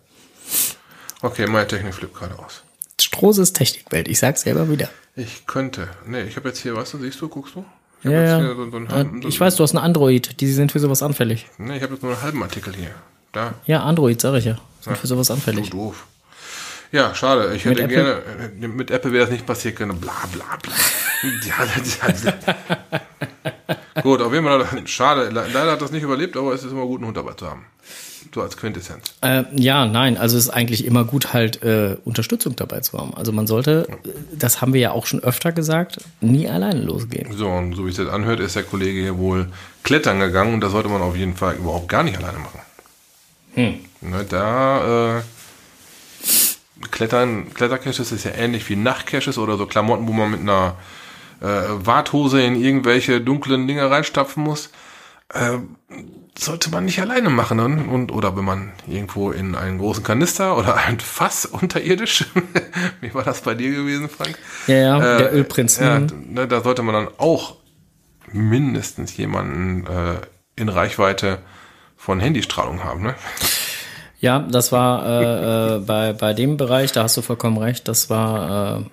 Okay, meine Technik flippt gerade aus. Strohses Technikwelt, ich sag's selber wieder. Ich könnte. Nee, ich habe jetzt hier, weißt du, siehst du, guckst du? Ich Ja, ja. so, so halben, so, Ich weiß, du hast einen Android, die sind für sowas anfällig. Nee, ich habe jetzt nur einen halben Artikel hier. Da. Ja, Android, sag ich ja. Sind für sowas So anfällig. doof. Ja, schade. Ich hätte Mit gerne, äh, mit Apple wäre das nicht passiert können. Bla, bla, bla. ja, ja, ja. Gut, auf jeden Fall, schade. Le- Leider hat das nicht überlebt, aber es ist immer gut, einen Hund dabei zu haben. So als Quintessenz. Äh, ja, nein, also es ist eigentlich immer gut, halt äh, Unterstützung dabei zu haben. Also man sollte, äh, das haben wir ja auch schon öfter gesagt, nie alleine losgehen. So, und so wie es jetzt anhört, ist der Kollege hier wohl klettern gegangen und das sollte man auf jeden Fall überhaupt gar nicht alleine machen. Ne, da, äh, Klettern, Klettercaches ist ja ähnlich wie Nachtcaches oder so Klamotten, wo man mit einer äh, Warthose in irgendwelche dunklen Dinge reinstapfen muss. Äh, sollte man nicht alleine machen. Und, und oder wenn man irgendwo in einen großen Kanister oder ein Fass unterirdisch, wie war das bei dir gewesen, Frank? Ja, ja, der Äh, Ölprinz. Ja, ne, da sollte man dann auch mindestens jemanden äh, in Reichweite von Handystrahlung haben. Ne? Ja, das war äh, äh, bei, bei dem Bereich, da hast du vollkommen recht, das war äh,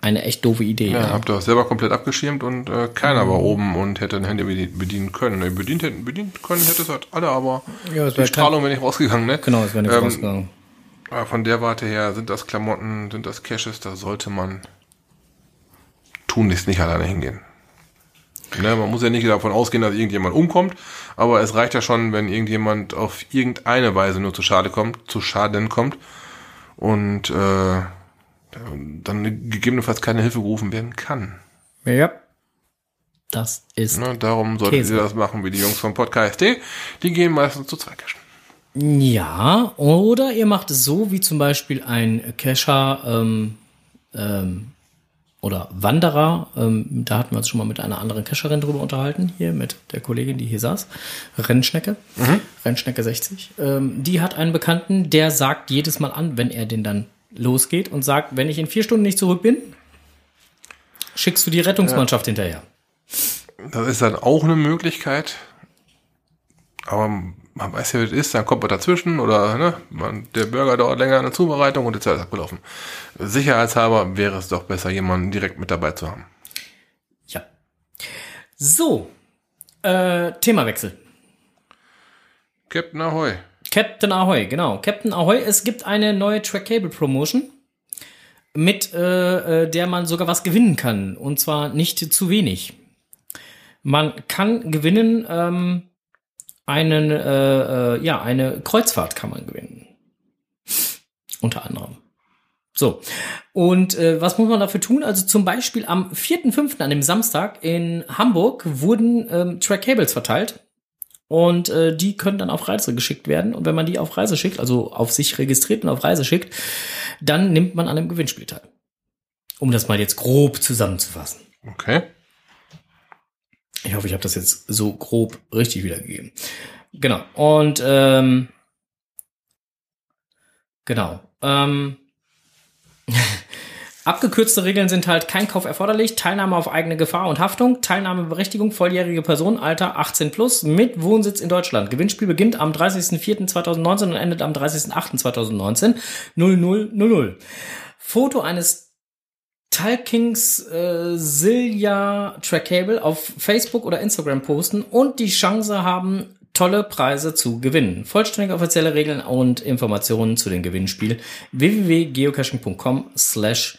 eine echt doofe Idee. Ja, Ja. hab das selber komplett abgeschirmt und äh, keiner war oben und hätte ein Handy bedi- bedienen können. Ne, Bedient, hätten, bedient können hätte es halt alle, aber Ja, die Strahlung wäre nicht rausgegangen. Ne? Genau, es wäre nicht Ähm, rausgegangen. Aber von der Warte her sind das Klamotten, sind das Caches, da sollte man tunlichst nicht alleine hingehen. Ne, man muss ja nicht davon ausgehen, dass irgendjemand umkommt, aber es reicht ja schon, wenn irgendjemand auf irgendeine Weise nur zu Schade kommt, zu Schaden kommt und äh, dann gegebenenfalls keine Hilfe gerufen werden kann. Ja. Das ist. Ne, darum solltet Käse. ihr das machen wie die Jungs vom Podcast. Die gehen meistens zu zwei Cachen. Ja, oder ihr macht es so, wie zum Beispiel ein Kescher ähm, ähm, oder Wanderer. Ähm, da hatten wir uns schon mal mit einer anderen Cacherin drüber unterhalten, hier mit der Kollegin, die hier saß. Rennschnecke, Rennschnecke 60. Ähm, die hat einen Bekannten, der sagt jedes Mal an, wenn er den dann losgeht und sagt, wenn ich in vier Stunden nicht zurück bin, schickst du die Rettungsmannschaft hinterher. Das ist dann auch eine Möglichkeit. Aber man weiß ja, wie es ist, dann kommt man dazwischen oder ne, man, der Burger dauert länger in der Zubereitung und die Zeit ist abgelaufen. Sicherheitshalber wäre es doch besser, jemanden direkt mit dabei zu haben. Ja. So, äh, Themawechsel. Captain Ahoy. Captain Ahoy, genau. Captain Ahoy, es gibt eine neue Track Cable Promotion, mit äh, äh, der man sogar was gewinnen kann. Und zwar nicht zu wenig. Man kann gewinnen ähm, einen, äh, äh, ja, eine Kreuzfahrt kann man gewinnen. Unter anderem. So. Und äh, was muss man dafür tun? Also zum Beispiel am 4.5. an dem Samstag in Hamburg wurden ähm, Track Cables verteilt. Und äh, die können dann auf Reise geschickt werden. Und wenn man die auf Reise schickt, also auf sich registriert und auf Reise schickt, dann nimmt man an einem Gewinnspiel teil. Um das mal jetzt grob zusammenzufassen. Okay. Ich hoffe, ich habe das jetzt so grob richtig wiedergegeben. Genau. Und ähm, genau. Ähm, Abgekürzte Regeln sind halt kein Kauf erforderlich, Teilnahme auf eigene Gefahr und Haftung, Teilnahmeberechtigung volljährige Person, Alter 18 plus, mit Wohnsitz in Deutschland. Gewinnspiel beginnt am 30.04.2019 und endet am 30.08.2019. 0000. Foto eines Talkings äh, Silja Trackable auf Facebook oder Instagram posten und die Chance haben, tolle Preise zu gewinnen. Vollständige offizielle Regeln und Informationen zu dem Gewinnspiel www.geocaching.com slash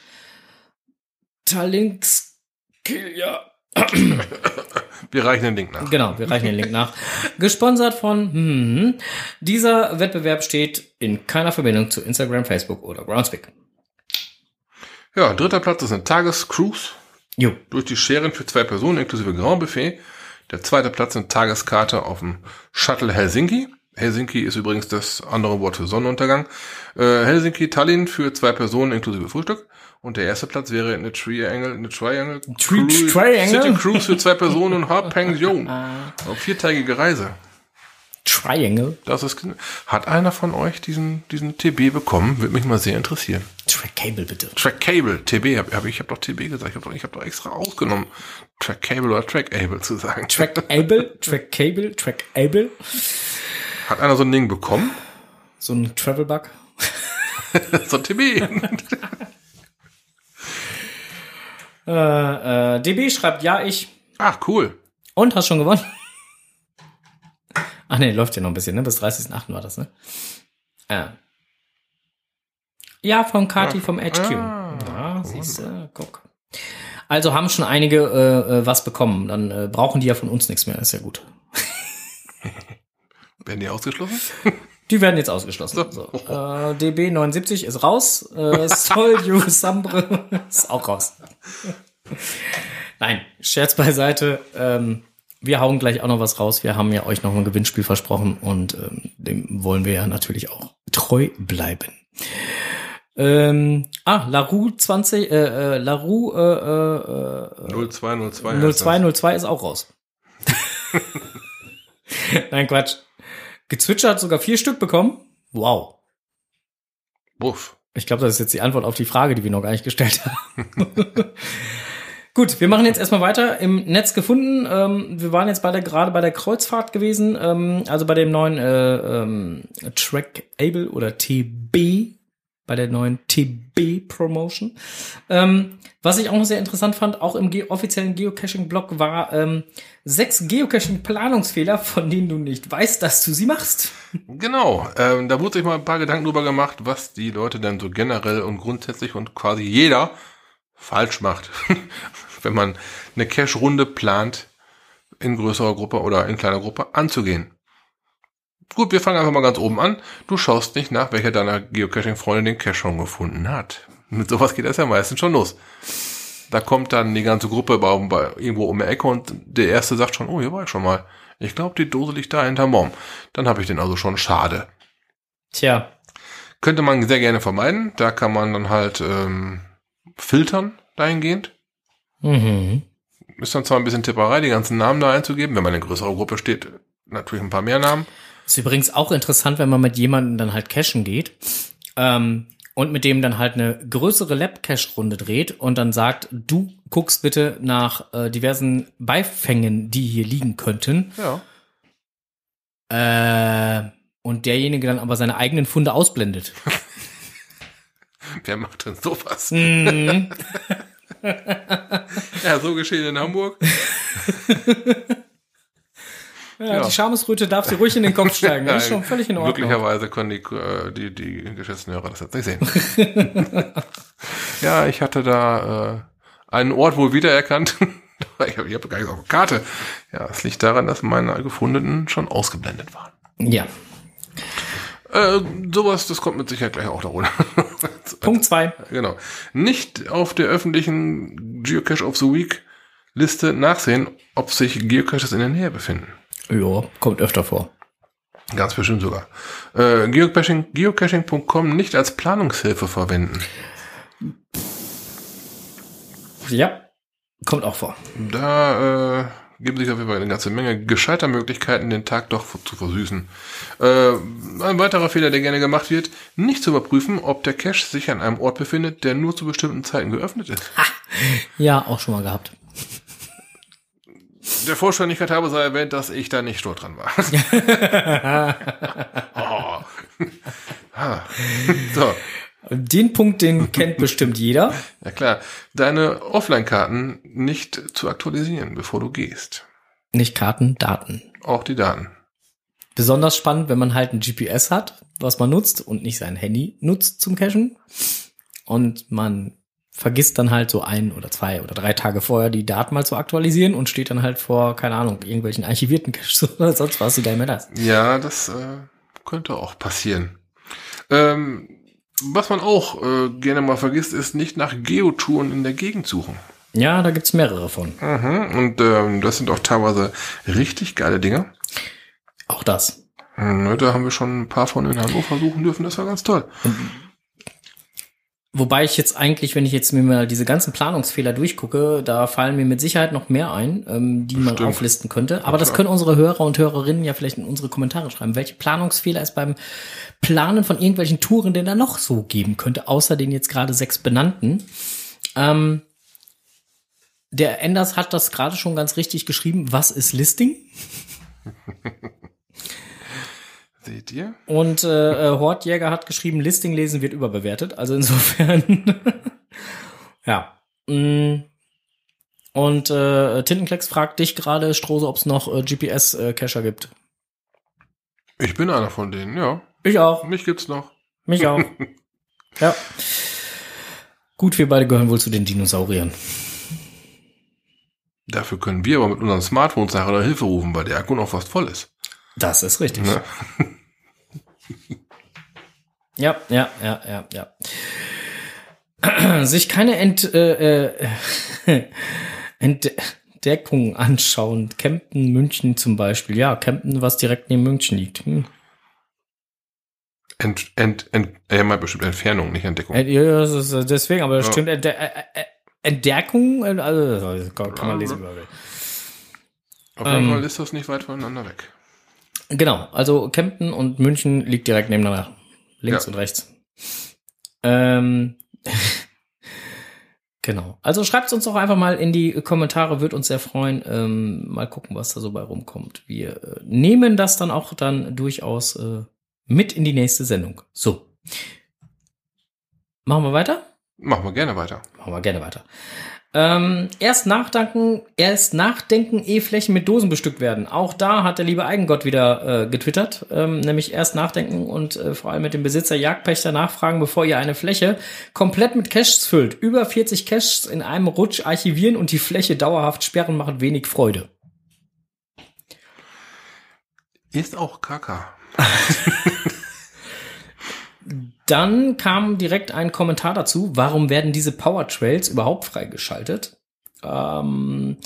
Talinskilja. Wir reichen den Link nach. Genau, wir reichen den Link nach. Gesponsert von hm, dieser Wettbewerb steht in keiner Verbindung zu Instagram, Facebook oder Groundspeak. Ja, dritter Platz ist eine Tagescruise Jo. durch die Scheren für zwei Personen inklusive Grand Buffet. Der zweite Platz eine Tageskarte auf dem Shuttle Helsinki. Helsinki ist übrigens das andere Wort für Sonnenuntergang. Äh, Helsinki Tallinn für zwei Personen inklusive Frühstück. Und der erste Platz wäre eine Triangle, eine Triangle, Tri- Cruise- Triangle? City Cruise für zwei Personen und Haarpension. Auf viertägige Reise. Triangle. Das ist, hat einer von euch diesen, diesen TB bekommen? Würde mich mal sehr interessieren. Track Cable, bitte. Track Cable, TB, hab, hab, ich habe doch TB gesagt, ich habe doch, ich hab doch extra ausgenommen, Track Cable oder Track Able zu sagen. Track Able, Track Cable, Track Able. Hat einer so ein Ding bekommen? So ein Travel Bug. so ein TB. Äh, äh, DB schreibt, ja, ich. Ach, cool. Und, hast schon gewonnen? Ach nee, läuft ja noch ein bisschen, ne? Bis 30.08. war das, ne? Ja. Ja, von Kati vom HQ. Ah, ja, siehst du, guck. Also haben schon einige äh, äh, was bekommen. Dann äh, brauchen die ja von uns nichts mehr. Ist ja gut. Werden die ausgeschlossen? Die werden jetzt ausgeschlossen. So. Äh, DB 79 ist raus. Äh, Sol You Sambre ist auch raus. Nein, Scherz beiseite. Ähm, wir hauen gleich auch noch was raus. Wir haben ja euch noch ein Gewinnspiel versprochen und ähm, dem wollen wir ja natürlich auch treu bleiben. Ähm, ah, Larue 20, äh, äh, Larue äh, äh, 0202. heißt das. 0202 ist auch raus. Nein, Quatsch. Gezwitscher hat sogar vier Stück bekommen. Wow. Buff. Ich glaube, das ist jetzt die Antwort auf die Frage, die wir noch gar nicht gestellt haben. Gut, wir machen jetzt erstmal weiter. Im Netz gefunden. Ähm, wir waren jetzt bei der, gerade bei der Kreuzfahrt gewesen, ähm, also bei dem neuen äh, ähm, Track Able oder TB, bei der neuen TB Promotion. Ähm, was ich auch noch sehr interessant fand, auch im ge offiziellen Geocaching-Blog war ähm, sechs Geocaching-Planungsfehler, von denen du nicht weißt, dass du sie machst. Genau, ähm, da wurde sich mal ein paar Gedanken drüber gemacht, was die Leute denn so generell und grundsätzlich und quasi jeder falsch macht, wenn man eine Cache-Runde plant, in größerer Gruppe oder in kleiner Gruppe anzugehen. Gut, wir fangen einfach mal ganz oben an. Du schaust nicht nach, welcher deiner Geocaching-Freunde den Cache schon gefunden hat. Mit sowas geht das ja meistens schon los. Da kommt dann die ganze Gruppe irgendwo um die Ecke und der Erste sagt schon, oh, hier war ich schon mal. Ich glaube, die Dose liegt da hinterm Baum. Dann habe ich den also schon schade. Tja, Könnte man sehr gerne vermeiden. Da kann man dann halt ähm, filtern dahingehend. mhm. Ist dann zwar ein bisschen Tipperei, die ganzen Namen da einzugeben. Wenn man in größerer Gruppe steht, natürlich ein paar mehr Namen. Ist übrigens auch interessant, wenn man mit jemandem dann halt cashen geht ähm, und mit dem dann halt eine größere Lab-Cache-Runde dreht und dann sagt, du guckst bitte nach äh, diversen Beifängen, die hier liegen könnten. Ja. Äh, und derjenige dann aber seine eigenen Funde ausblendet. Wer macht denn sowas? Mhm. Ja, so geschehen in Hamburg. Ja, Ja. Die Schamesröte darf sie ruhig in den Kopf steigen. Das ist schon völlig in Ordnung. Glücklicherweise können die, äh, die, die Geschäftsführer das jetzt nicht sehen. ja, ich hatte da äh, einen Ort wohl wiedererkannt. ich habe hab gar nicht auf der Karte. Ja, es liegt daran, dass meine gefundenen schon ausgeblendet waren. Ja. Äh, sowas, das kommt mit Sicherheit gleich auch da runter. Punkt zwei. genau. Nicht auf der öffentlichen Geocache of the Week Liste nachsehen, ob sich Geocaches in der Nähe befinden. Ja, kommt öfter vor. Ganz bestimmt sogar. Äh, Geocaching, geocaching.com nicht als Planungshilfe verwenden. Ja, kommt auch vor. Da äh, geben sich auf jeden Fall eine ganze Menge gescheiter Möglichkeiten, den Tag doch zu versüßen. Äh, ein weiterer Fehler, der gerne gemacht wird, nicht zu überprüfen, ob der Cache sich an einem Ort befindet, der nur zu bestimmten Zeiten geöffnet ist. Ja, auch schon mal gehabt. Der Vollständigkeit habe sei erwähnt, dass ich da nicht schuld dran war. oh. So, Den Punkt, den kennt bestimmt jeder. ja klar. Deine Offline-Karten nicht zu aktualisieren, bevor du gehst. Nicht Karten, Daten. Auch die Daten. Besonders spannend, wenn man halt ein GPS hat, was man nutzt und nicht sein Handy nutzt zum Cachen. Und man vergisst dann halt so ein oder zwei oder drei Tage vorher die Daten mal zu aktualisieren und steht dann halt vor, keine Ahnung, irgendwelchen archivierten Caches oder sonst was, die da immer das. Ja, das äh, könnte auch passieren. Ähm, was man auch äh, gerne mal vergisst, ist nicht nach Geotouren in der Gegend suchen. Ja, da gibt's mehrere von. Mhm. Und ähm, das sind auch teilweise richtig geile Dinge. Auch das. Da haben wir schon ein paar von in Hannover suchen dürfen. Das war ganz toll. Wobei ich jetzt eigentlich, wenn ich jetzt mir mal diese ganzen Planungsfehler durchgucke, da fallen mir mit Sicherheit noch mehr ein, ähm, die man Stimmt. auflisten könnte. Aber das können unsere Hörer und Hörerinnen ja vielleicht in unsere Kommentare schreiben. Welche Planungsfehler es beim Planen von irgendwelchen Touren denn da noch so geben könnte, außer den jetzt gerade sechs benannten. Ähm, der Enders hat das gerade schon ganz richtig geschrieben. Was ist Listing? Seht ihr? Und äh, äh, Hortjäger hat geschrieben, Listing lesen wird überbewertet. Also insofern, ja. Mm. Und äh, Tintenklecks fragt dich gerade, Strose, ob es noch äh, GPS-Cacher gibt. Ich bin einer von denen, ja. Ich auch. Mich gibt's noch. Mich auch. ja. Gut, wir beide gehören wohl zu den Dinosauriern. Dafür können wir aber mit unseren Smartphones nachher noch Hilfe rufen, weil der Akku noch fast voll ist. Das ist richtig. Ne? Ja, ja, ja, ja, ja. Sich keine Ent, äh, äh, Entdeckung anschauen. Kempten, München zum Beispiel. Ja, Kempten, was direkt neben München liegt. Hm. Ent, ent, ent, er meint bestimmt Entfernung, nicht Entdeckung. Ja, das ist äh, deswegen, aber das Ja. stimmt. Äh, Entdeckung, also kann, man lesen, wie man will. Auf jeden ähm, Fall ist das nicht weit voneinander weg. Genau, also Kempten und München liegt direkt nebeneinander. Links Ja. und rechts. Ähm, genau. Also schreibt uns doch einfach mal in die Kommentare, wird uns sehr freuen. Ähm, mal gucken, was da so bei rumkommt. Wir äh, nehmen das dann auch dann durchaus äh, mit in die nächste Sendung. So. Machen wir weiter? Machen wir gerne weiter. Machen wir gerne weiter. Ähm, erst nachdenken, erst nachdenken, ehe Flächen mit Dosen bestückt werden. Auch da hat der liebe Eigengott wieder äh, getwittert, ähm, nämlich erst nachdenken und äh, vor allem mit dem Besitzer Jagdpächter nachfragen, bevor ihr eine Fläche komplett mit Caches füllt. Über 40 Caches in einem Rutsch archivieren und die Fläche dauerhaft sperren macht wenig Freude. Ist auch Kaka. Dann kam direkt ein Kommentar dazu, warum werden diese Power Trails überhaupt freigeschaltet? Ähm,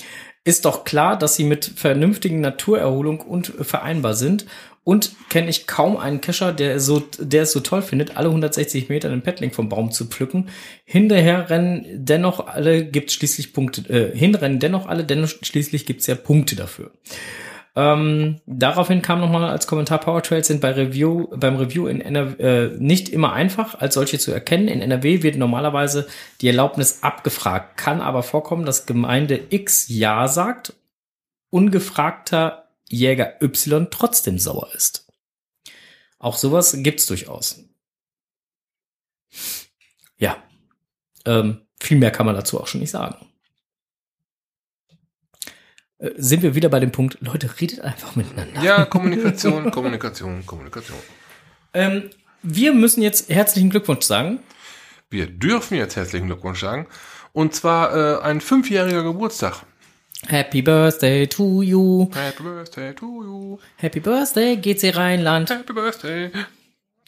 ist doch klar, dass sie mit vernünftigen Naturerholung und vereinbar sind. Und kenne ich kaum einen Kescher, der, so, der es so toll findet, alle 160 Meter den Petling vom Baum zu pflücken. Hinterher rennen dennoch alle, gibt schließlich Punkte, äh, hinrennen dennoch alle, dennoch schließlich gibt's ja Punkte dafür. Ähm, daraufhin kam nochmal als Kommentar, Powertrails sind bei Review, beim Review in NRW äh, nicht immer einfach, als solche zu erkennen. In NRW wird normalerweise die Erlaubnis abgefragt, kann aber vorkommen, dass Gemeinde X Ja sagt, ungefragter Jäger Y trotzdem sauer ist. Auch sowas gibt's durchaus. Ja. Ähm, viel mehr kann man dazu auch schon nicht sagen sind wir wieder bei dem Punkt, Leute, redet einfach miteinander. Ja, Kommunikation, Kommunikation, Kommunikation. Ähm, wir müssen jetzt herzlichen Glückwunsch sagen. Wir dürfen jetzt herzlichen Glückwunsch sagen. Und zwar äh, ein fünfjähriger Geburtstag. Happy Birthday to you. Happy Birthday to you. Happy Birthday, GC Rheinland. Happy Birthday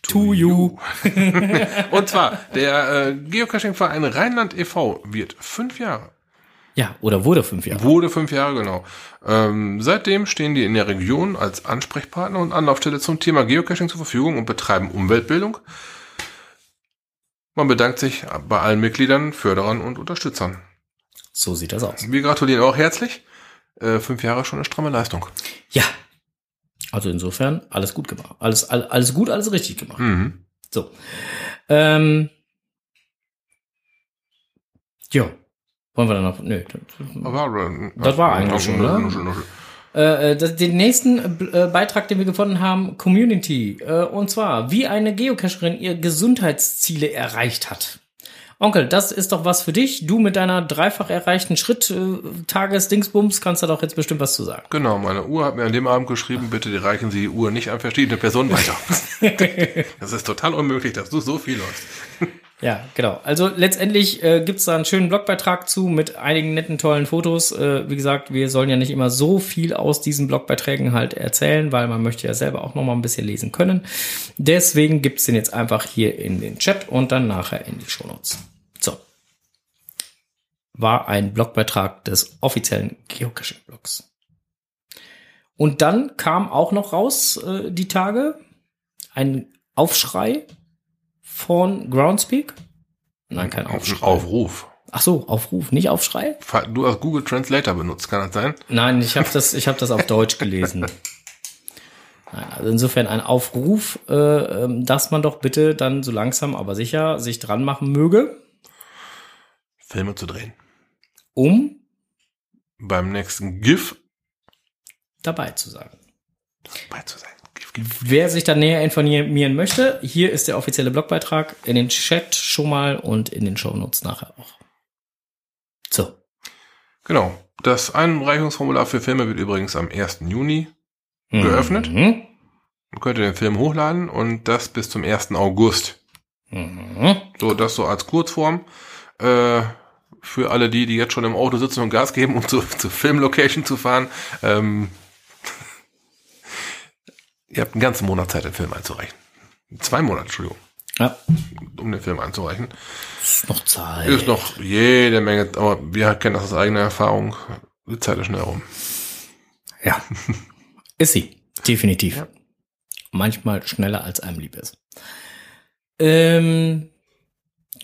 To you. Und zwar, der äh, Geocaching-Verein Rheinland e.V. wird fünf Jahre. Ja, oder wurde fünf Jahre. Wurde fünf Jahre, genau. Ähm, seitdem stehen die in der Region als Ansprechpartner und Anlaufstelle zum Thema Geocaching zur Verfügung und betreiben Umweltbildung. Man bedankt sich bei allen Mitgliedern, Förderern und Unterstützern. So sieht das aus. Wir gratulieren auch herzlich. Äh, fünf Jahre schon eine stramme Leistung. Ja. Also insofern, alles gut gemacht. Alles, all, alles gut, alles richtig gemacht. Mhm. So. Ähm, ja. Wollen wir dann noch? Nö. Aber, äh, Das war eigentlich schon, oder? Äh, äh, das, den nächsten äh, Beitrag, den wir gefunden haben, Community. Äh, und zwar, wie eine Geocacherin ihr Gesundheitsziele erreicht hat. Onkel, das ist doch was für dich. Du mit deiner dreifach erreichten Schritt-Tages-Dingsbums kannst da doch jetzt bestimmt was zu sagen. Genau, meine Uhr hat mir an dem Abend geschrieben, bitte reichen Sie die Uhr nicht an verschiedene Personen weiter. das ist total unmöglich, dass du so viel läufst. Ja, genau. Also letztendlich äh, gibt's da einen schönen Blogbeitrag zu mit einigen netten, tollen Fotos. Äh, wie gesagt, wir sollen ja nicht immer so viel aus diesen Blogbeiträgen halt erzählen, weil man möchte ja selber auch noch mal ein bisschen lesen können. Deswegen gibt's den jetzt einfach hier in den Chat und dann nachher in die Shownotes. So. War ein Blogbeitrag des offiziellen Geocaching-Blogs. Und dann kam auch noch raus, äh, die Tage, ein Aufschrei von Groundspeak. Nein, kein Auf, Aufschrei. Aufruf. Ach so, Aufruf, nicht Aufschrei? Du hast Google Translator benutzt, kann das sein? Nein, ich habe das, ich habe das auf Deutsch gelesen. Nein, also insofern ein Aufruf, äh, ähm, dass man doch bitte dann so langsam, aber sicher sich dran machen möge, Filme zu drehen. um Beim nächsten GIF dabei zu sein. bei zu sein. Wer sich dann näher informieren möchte, hier ist der offizielle Blogbeitrag in den Chat schon mal und in den Shownotes nachher auch. So. Genau. Das Einreichungsformular für Filme wird übrigens am 1. Juni Geöffnet? Mhm. Man könnte den Film hochladen und das bis zum 1. August. Mhm. So, das so als Kurzform. Äh, für alle die, die jetzt schon im Auto sitzen und Gas geben, um zu, zur Filmlocation zu fahren. Ähm, ihr habt einen ganzen Monat Zeit, den Film einzureichen. Zwei Monate, Entschuldigung, Ja, um den Film einzureichen. ist noch Zeit. Ist noch jede Menge, aber wir kennen das aus eigener Erfahrung. Die Zeit ist schnell rum. Ja. Ist sie. Definitiv. Manchmal schneller als einem lieb ist. Ähm,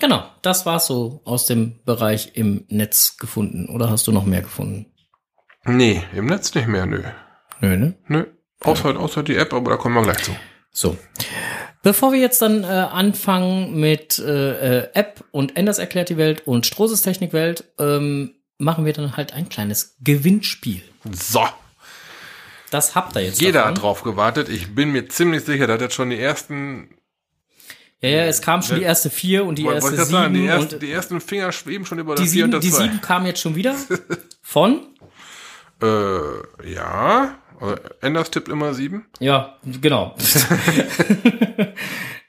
genau, das war's so aus dem Bereich im Netz gefunden. Oder hast du noch mehr gefunden? Nee, im Netz nicht mehr, nö. Nö, ne? Nö. Außer, außer die App, aber da kommen wir gleich zu. So. Bevor wir jetzt dann äh, anfangen mit äh, äh, App und Enders erklärt die Welt und Strohses Technikwelt, ähm, machen wir dann halt ein kleines Gewinnspiel. So. Das habt ihr jetzt. Jeder davon. hat drauf gewartet. Ich bin mir ziemlich sicher, dass jetzt schon die ersten, Ja, ja, es kam schon die erste vier und die erste sieben sagen, die, ersten, und die ersten Finger schweben schon über die das Vier und sieben, das die Zwei. sieben kamen jetzt schon wieder von. Äh, ja. Also Enders tippt immer sieben. Ja, genau.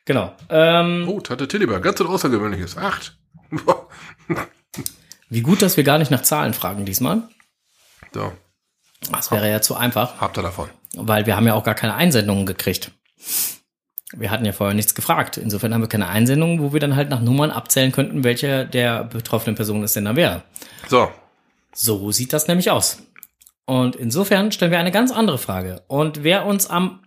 genau. Ähm, Oh, Tante Tilliber, ganz so außergewöhnliches. Acht. wie gut, dass wir gar nicht nach Zahlen fragen diesmal. so, Das wäre ja zu einfach, habt ihr davon. weil wir haben ja auch gar keine Einsendungen gekriegt. Wir hatten ja vorher nichts gefragt. Insofern haben wir keine Einsendungen, wo wir dann halt nach Nummern abzählen könnten, welche der betroffenen Person es denn da wäre. So, So sieht das nämlich aus. Und insofern stellen wir eine ganz andere Frage. Und wer uns am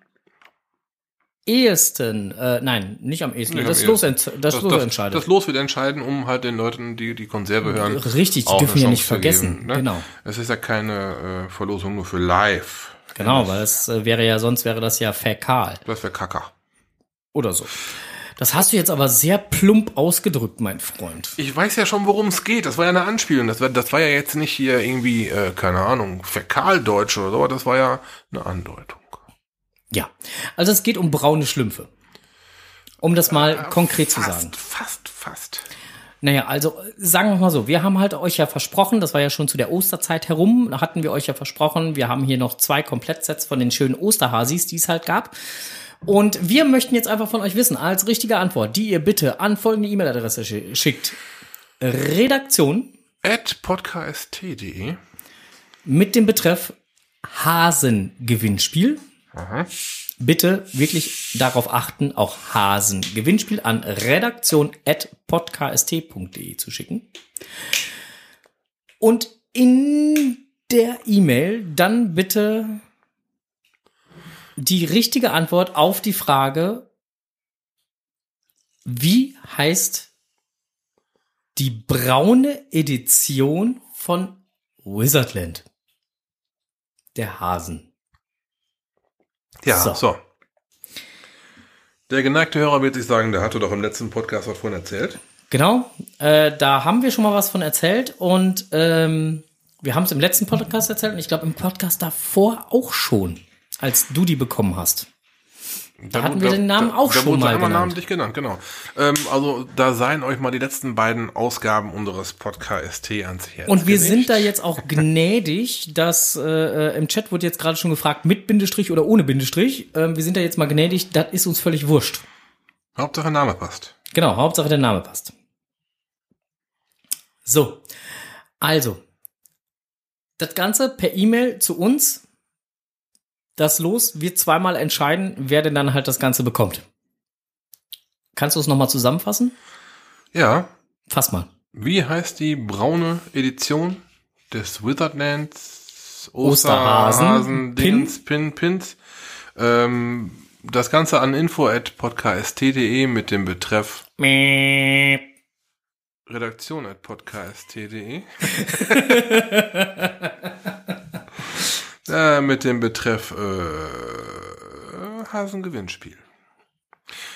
ehesten, äh, nein, nicht am ehesten, Nee, das, am Los, ent, das, Los entscheidet. Das Los wird entscheiden, um halt den Leuten, die die Konserve hören. Richtig, die dürfen Chance nicht vergessen. geben, ne? Genau. Es ist ja keine äh, Verlosung nur für live. Genau, weil es äh, wäre ja, sonst wäre das ja fäkal Das wäre Kacker. oder so. Das hast du jetzt aber sehr plump ausgedrückt, mein Freund. Ich weiß ja schon, worum es geht. Das war ja eine Anspielung. Das war, das war ja jetzt nicht hier irgendwie, äh, keine Ahnung, Fäkaldeutsch oder so. Das war ja eine Andeutung. Ja, also es geht um braune Schlümpfe. Um das mal konkret zu sagen. Fast, fast, fast. Naja, also äh, sagen wir mal so, wir haben halt euch ja versprochen, das war ja schon zu der Osterzeit herum, da hatten wir euch ja versprochen, wir haben hier noch zwei Komplettsets von den schönen Osterhasis, die es halt gab. Und wir möchten jetzt einfach von euch wissen, als richtige Antwort, die ihr bitte an folgende E-Mail-Adresse schi- schickt. Redaktion At podcast.de. mit dem Betreff Hasengewinnspiel. Bitte wirklich darauf achten, auch Hasengewinnspiel an redaktion.podcast.de zu schicken. Und in der E-Mail dann bitte die richtige Antwort auf die Frage, wie heißt die braune Edition von Wizardland? Der Hasen. Ja, So. so. Der geneigte Hörer wird sich sagen, der hatte doch im letzten Podcast was von erzählt. Genau, äh, da haben wir schon mal was von erzählt und ähm, wir haben es im letzten Podcast erzählt und ich glaube im Podcast davor auch schon, als du die bekommen hast. Da hatten wir den Namen auch da schon wurde mal genannt. namentlich genannt, genau. Ähm, also da seien euch mal die letzten beiden Ausgaben unseres Podcast ans Herz Und wir sind da jetzt auch gnädig, dass äh, im Chat wurde jetzt gerade schon gefragt, mit Bindestrich oder ohne Bindestrich. Ähm, wir sind da jetzt mal gnädig, das ist uns völlig wurscht. Hauptsache Name passt. Genau, Hauptsache der Name passt. So, also, das Ganze per E-Mail zu uns. Das Los wird zweimal entscheiden, wer denn dann halt das Ganze bekommt. Kannst du es nochmal zusammenfassen? Ja, Fass mal. wie heißt die braune Edition des Wizardlands Osterhasen, Osterhasen Dingens, Pin Pins? Ähm, das Ganze an info at podcast.de mit dem Betreff Mäh. Redaktion at podcast.de. äh, mit dem Betreff äh, Hasengewinnspiel.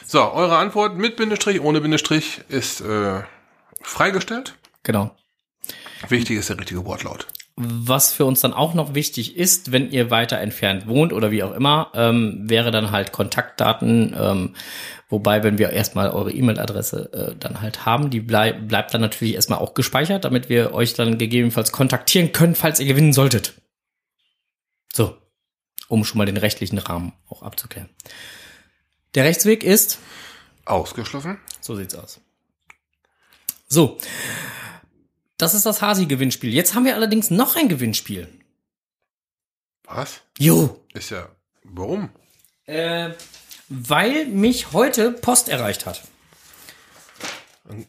So, eure Antwort mit Bindestrich, ohne Bindestrich ist äh, freigestellt. Genau. Wichtig ist der richtige Wortlaut. Was für uns dann auch noch wichtig ist, wenn ihr weiter entfernt wohnt oder wie auch immer, ähm, wäre dann halt Kontaktdaten. Ähm, wobei, wenn wir erstmal eure E-Mail-Adresse äh, dann halt haben, die bleib, bleibt dann natürlich erstmal auch gespeichert, damit wir euch dann gegebenenfalls kontaktieren können, falls ihr gewinnen solltet. So, um schon mal den rechtlichen Rahmen auch abzuklären. Der Rechtsweg ist, Ausgeschlossen. so sieht's aus. So. Das ist das Hasi-Gewinnspiel. Jetzt haben wir allerdings noch ein Gewinnspiel. Was? Jo. Ist ja. Warum? Äh, weil mich heute Post erreicht hat.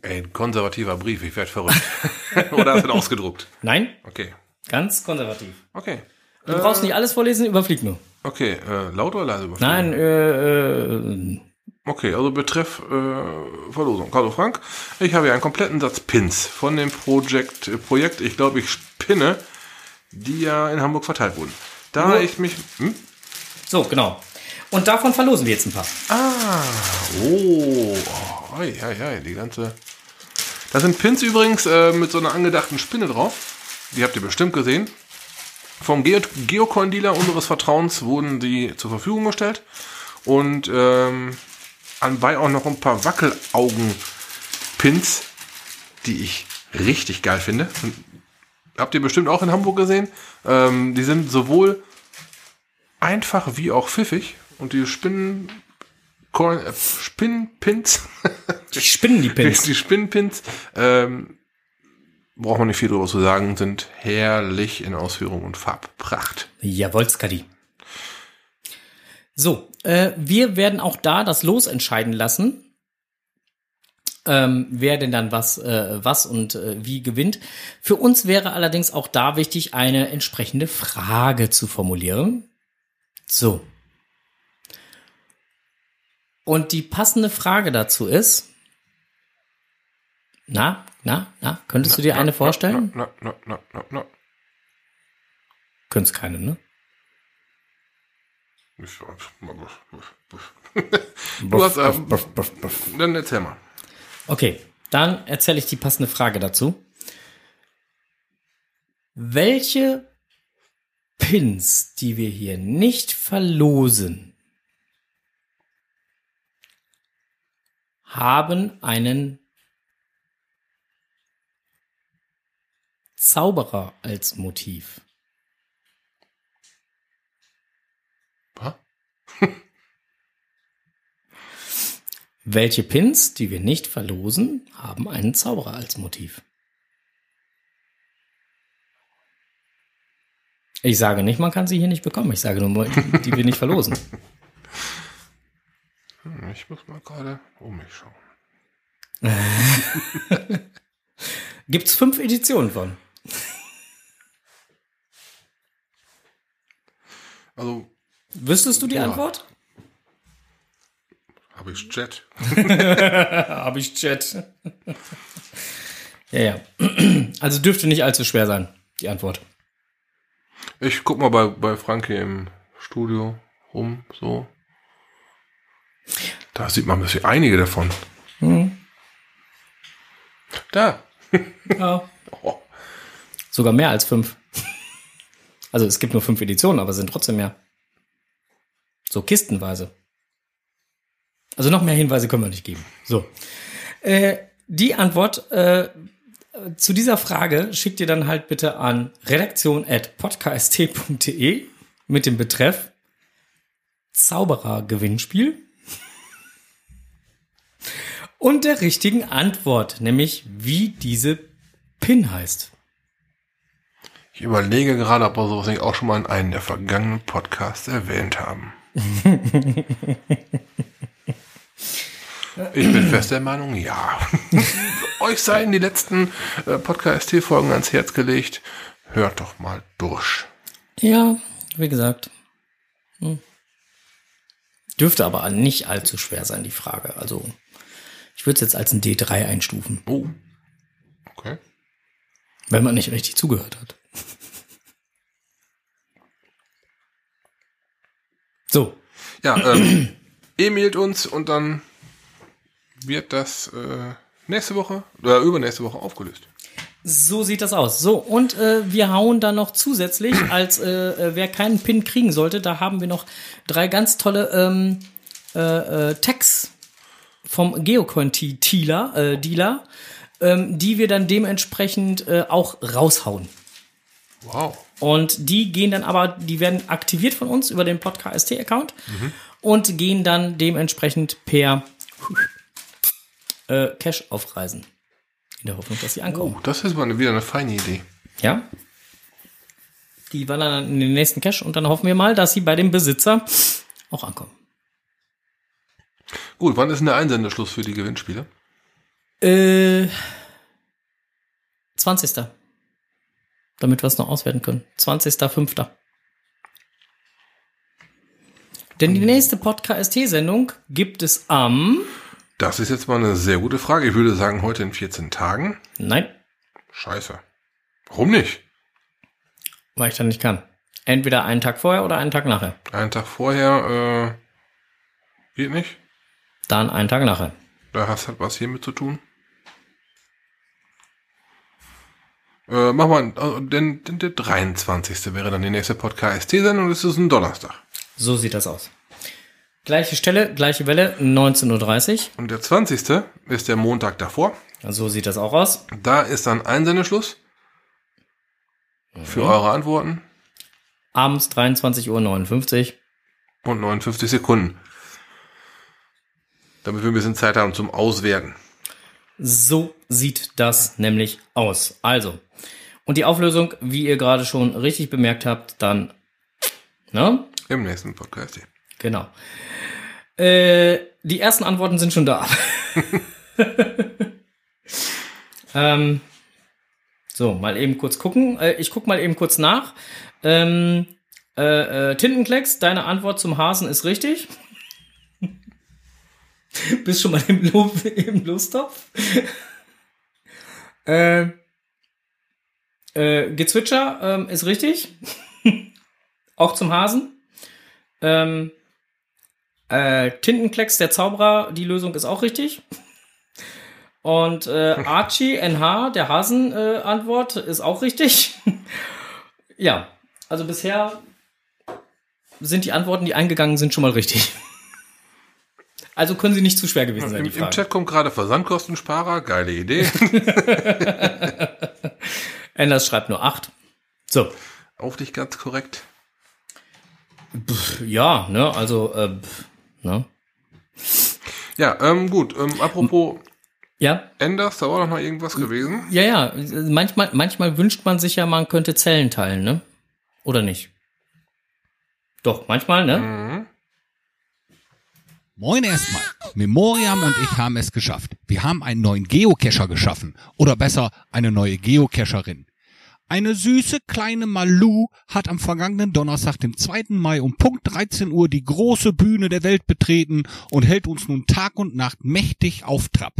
Ein konservativer Brief, ich werde verrückt. Oder hast du ihn ausgedruckt? Nein, Okay. ganz konservativ. Okay. Du brauchst nicht alles vorlesen, überflieg nur. Okay, äh, laut oder leise überfliegen? Nein, äh, äh, Okay, also betreff äh, Verlosung. Hallo Frank, ich habe hier einen kompletten Satz Pins von dem Projekt, äh, Projekt ich glaube, ich spinne, die ja in Hamburg verteilt wurden. Da Nur- ich mich... Hm? so, genau. Und davon verlosen wir jetzt ein paar. Ah, oh, oh ei, ei, ei, die ganze... Das sind Pins übrigens äh, mit so einer angedachten Spinne drauf. Die habt ihr bestimmt gesehen. Vom Geo Geocoin-Dealer unseres Vertrauens wurden die zur Verfügung gestellt. Und ähm, anbei auch noch ein paar Wackelaugen-Pins, die ich richtig geil finde. Habt ihr bestimmt auch in Hamburg gesehen. Ähm, die sind sowohl einfach wie auch pfiffig. Und die Spinnen... Coin, äh, Spinnpins, Die spinnen die Pins. die Spinnpins, ähm, braucht man nicht viel drüber zu sagen, sind herrlich in Ausführung und Farbpracht. Jawohl, Skadi. So, äh, wir werden auch da das Los entscheiden lassen. Ähm, wer denn dann was, äh, was und äh, wie gewinnt. Für uns wäre allerdings auch da wichtig, eine entsprechende Frage zu formulieren. So. Und die passende Frage dazu ist, na, na, na, könntest du dir eine vorstellen? Na, na, na, na, na. Könntest keine, ne? Du hast, ähm, Dann erzähl mal. Okay, dann erzähle ich die passende Frage dazu. Welche Pins, die wir hier nicht verlosen, haben einen Zauberer als Motiv? Welche Pins, die wir nicht verlosen, haben einen Zauberer als Motiv? Ich sage nicht, man kann sie hier nicht bekommen. Ich sage nur, die wir nicht verlosen. Hm, Ich muss mal gerade um mich schauen. Gibt's fünf Editionen von? Also, Wüsstest du die Ja. Antwort? habe ich Jet. Habe ich Chat. ja, ja. Also dürfte nicht allzu schwer sein, die Antwort. Ich guck mal bei, bei Frankie im Studio rum, so. Da sieht man bisher einige davon. Hm. Da. Ja. Oh. Sogar mehr als fünf. Also es gibt nur fünf Editionen, aber es sind trotzdem mehr. So kistenweise. Also noch mehr Hinweise können wir nicht geben. So. Äh, die Antwort äh, zu dieser Frage schickt ihr dann halt bitte an redaktion.podcast.de mit dem Betreff Zauberer-Gewinnspiel und der richtigen Antwort, nämlich wie diese Pin heißt. Ich überlege gerade, ob wir sowas nicht auch schon mal in einem der vergangenen Podcasts erwähnt haben. Ich bin fest der Meinung, ja. Euch seien die letzten äh, Podcast-Folgen ans Herz gelegt. Hört doch mal durch. Ja, wie gesagt. Hm. Dürfte aber nicht allzu schwer sein, die Frage. Also, ich würde es jetzt als ein D3 einstufen. Oh, Okay. Wenn man nicht richtig zugehört hat. So, Ja, ähm, e-mailt uns und dann wird das äh, nächste Woche oder übernächste Woche aufgelöst. So sieht das aus. So, und äh, wir hauen dann noch zusätzlich, als äh, äh, wer keinen Pin kriegen sollte, da haben wir noch drei ganz tolle ähm, äh, äh, Tags vom Geocoin-Dealer, äh, Dealer, ähm, die wir dann dementsprechend äh, auch raushauen. Wow. Und die gehen dann aber, die werden aktiviert von uns über den Podcast-Account und gehen dann dementsprechend per äh, Cash aufreisen. In der Hoffnung, dass sie ankommen. Oh, das ist mal eine, wieder eine feine Idee. Ja. Die wandern dann in den nächsten Cash und dann hoffen wir mal, dass sie bei dem Besitzer auch ankommen. Gut, wann ist denn der Einsendeschluss für die Gewinnspiele? Äh, 20. Damit wir es noch auswerten können. 20.05. Denn die nächste Podcast-Sendung gibt es am. Das ist jetzt mal eine sehr gute Frage. Ich würde sagen, heute in 14 Tagen. Nein, Scheiße. Warum nicht? weil ich dann nicht kann. Entweder einen Tag vorher oder einen Tag nachher. Einen Tag vorher, äh, geht nicht. Dann einen Tag nachher. Da hast halt was hiermit zu tun. Äh, mach mal, äh, denn, denn der 23. wäre dann die nächste Podcast-Sendung und es ist ein Donnerstag. So sieht das aus. Gleiche Stelle, gleiche Welle, 19.30 Uhr. Und der 20. ist der Montag davor. So sieht das auch aus. Da ist dann Einsendeschluss für eure Antworten Abends 23.59 Uhr. und 59 Sekunden. Damit wir ein bisschen Zeit haben zum Auswerten. So sieht das nämlich aus. Also, und die Auflösung, wie ihr gerade schon richtig bemerkt habt, dann, ne? Im nächsten Podcast. hier. Genau. Äh, die ersten Antworten sind schon da. ähm, so, mal eben kurz gucken. Äh, ich guck mal eben kurz nach. Ähm, äh, äh, Tintenklecks, deine Antwort zum Hasen ist richtig. Bist schon mal im, Lo im Lostopf. äh, äh, Gezwitscher ähm, ist richtig. Auch zum Hasen. Ähm, äh, Tintenklecks, der Zauberer, die Lösung ist auch richtig. Und äh, Archie NH, der Hasen-Antwort, äh, Antwort, ist auch richtig. ja, also bisher sind die Antworten, die eingegangen sind, schon mal richtig. Also können sie nicht zu schwer gewesen sein, Im, Im. Chat kommt gerade Versandkostensparer. Geile Idee. Anders schreibt nur 8. So, Auf dich ganz korrekt. ja, ne, also, äh, pff, ne. Ja, ähm, gut. Ähm, apropos Ja, Enders, da war doch noch irgendwas gewesen. ja, ja, manchmal, manchmal wünscht man sich ja, man könnte Zellen teilen, ne? Oder nicht? Doch, manchmal, ne? Mhm. Moin erstmal. Memoriam und ich haben es geschafft. Wir haben einen neuen Geocacher geschaffen. Oder besser, eine neue Geocacherin. Eine süße kleine Malu hat am vergangenen Donnerstag, dem 2. Mai um Punkt 13 Uhr die große Bühne der Welt betreten und hält uns nun Tag und Nacht mächtig auf Trab.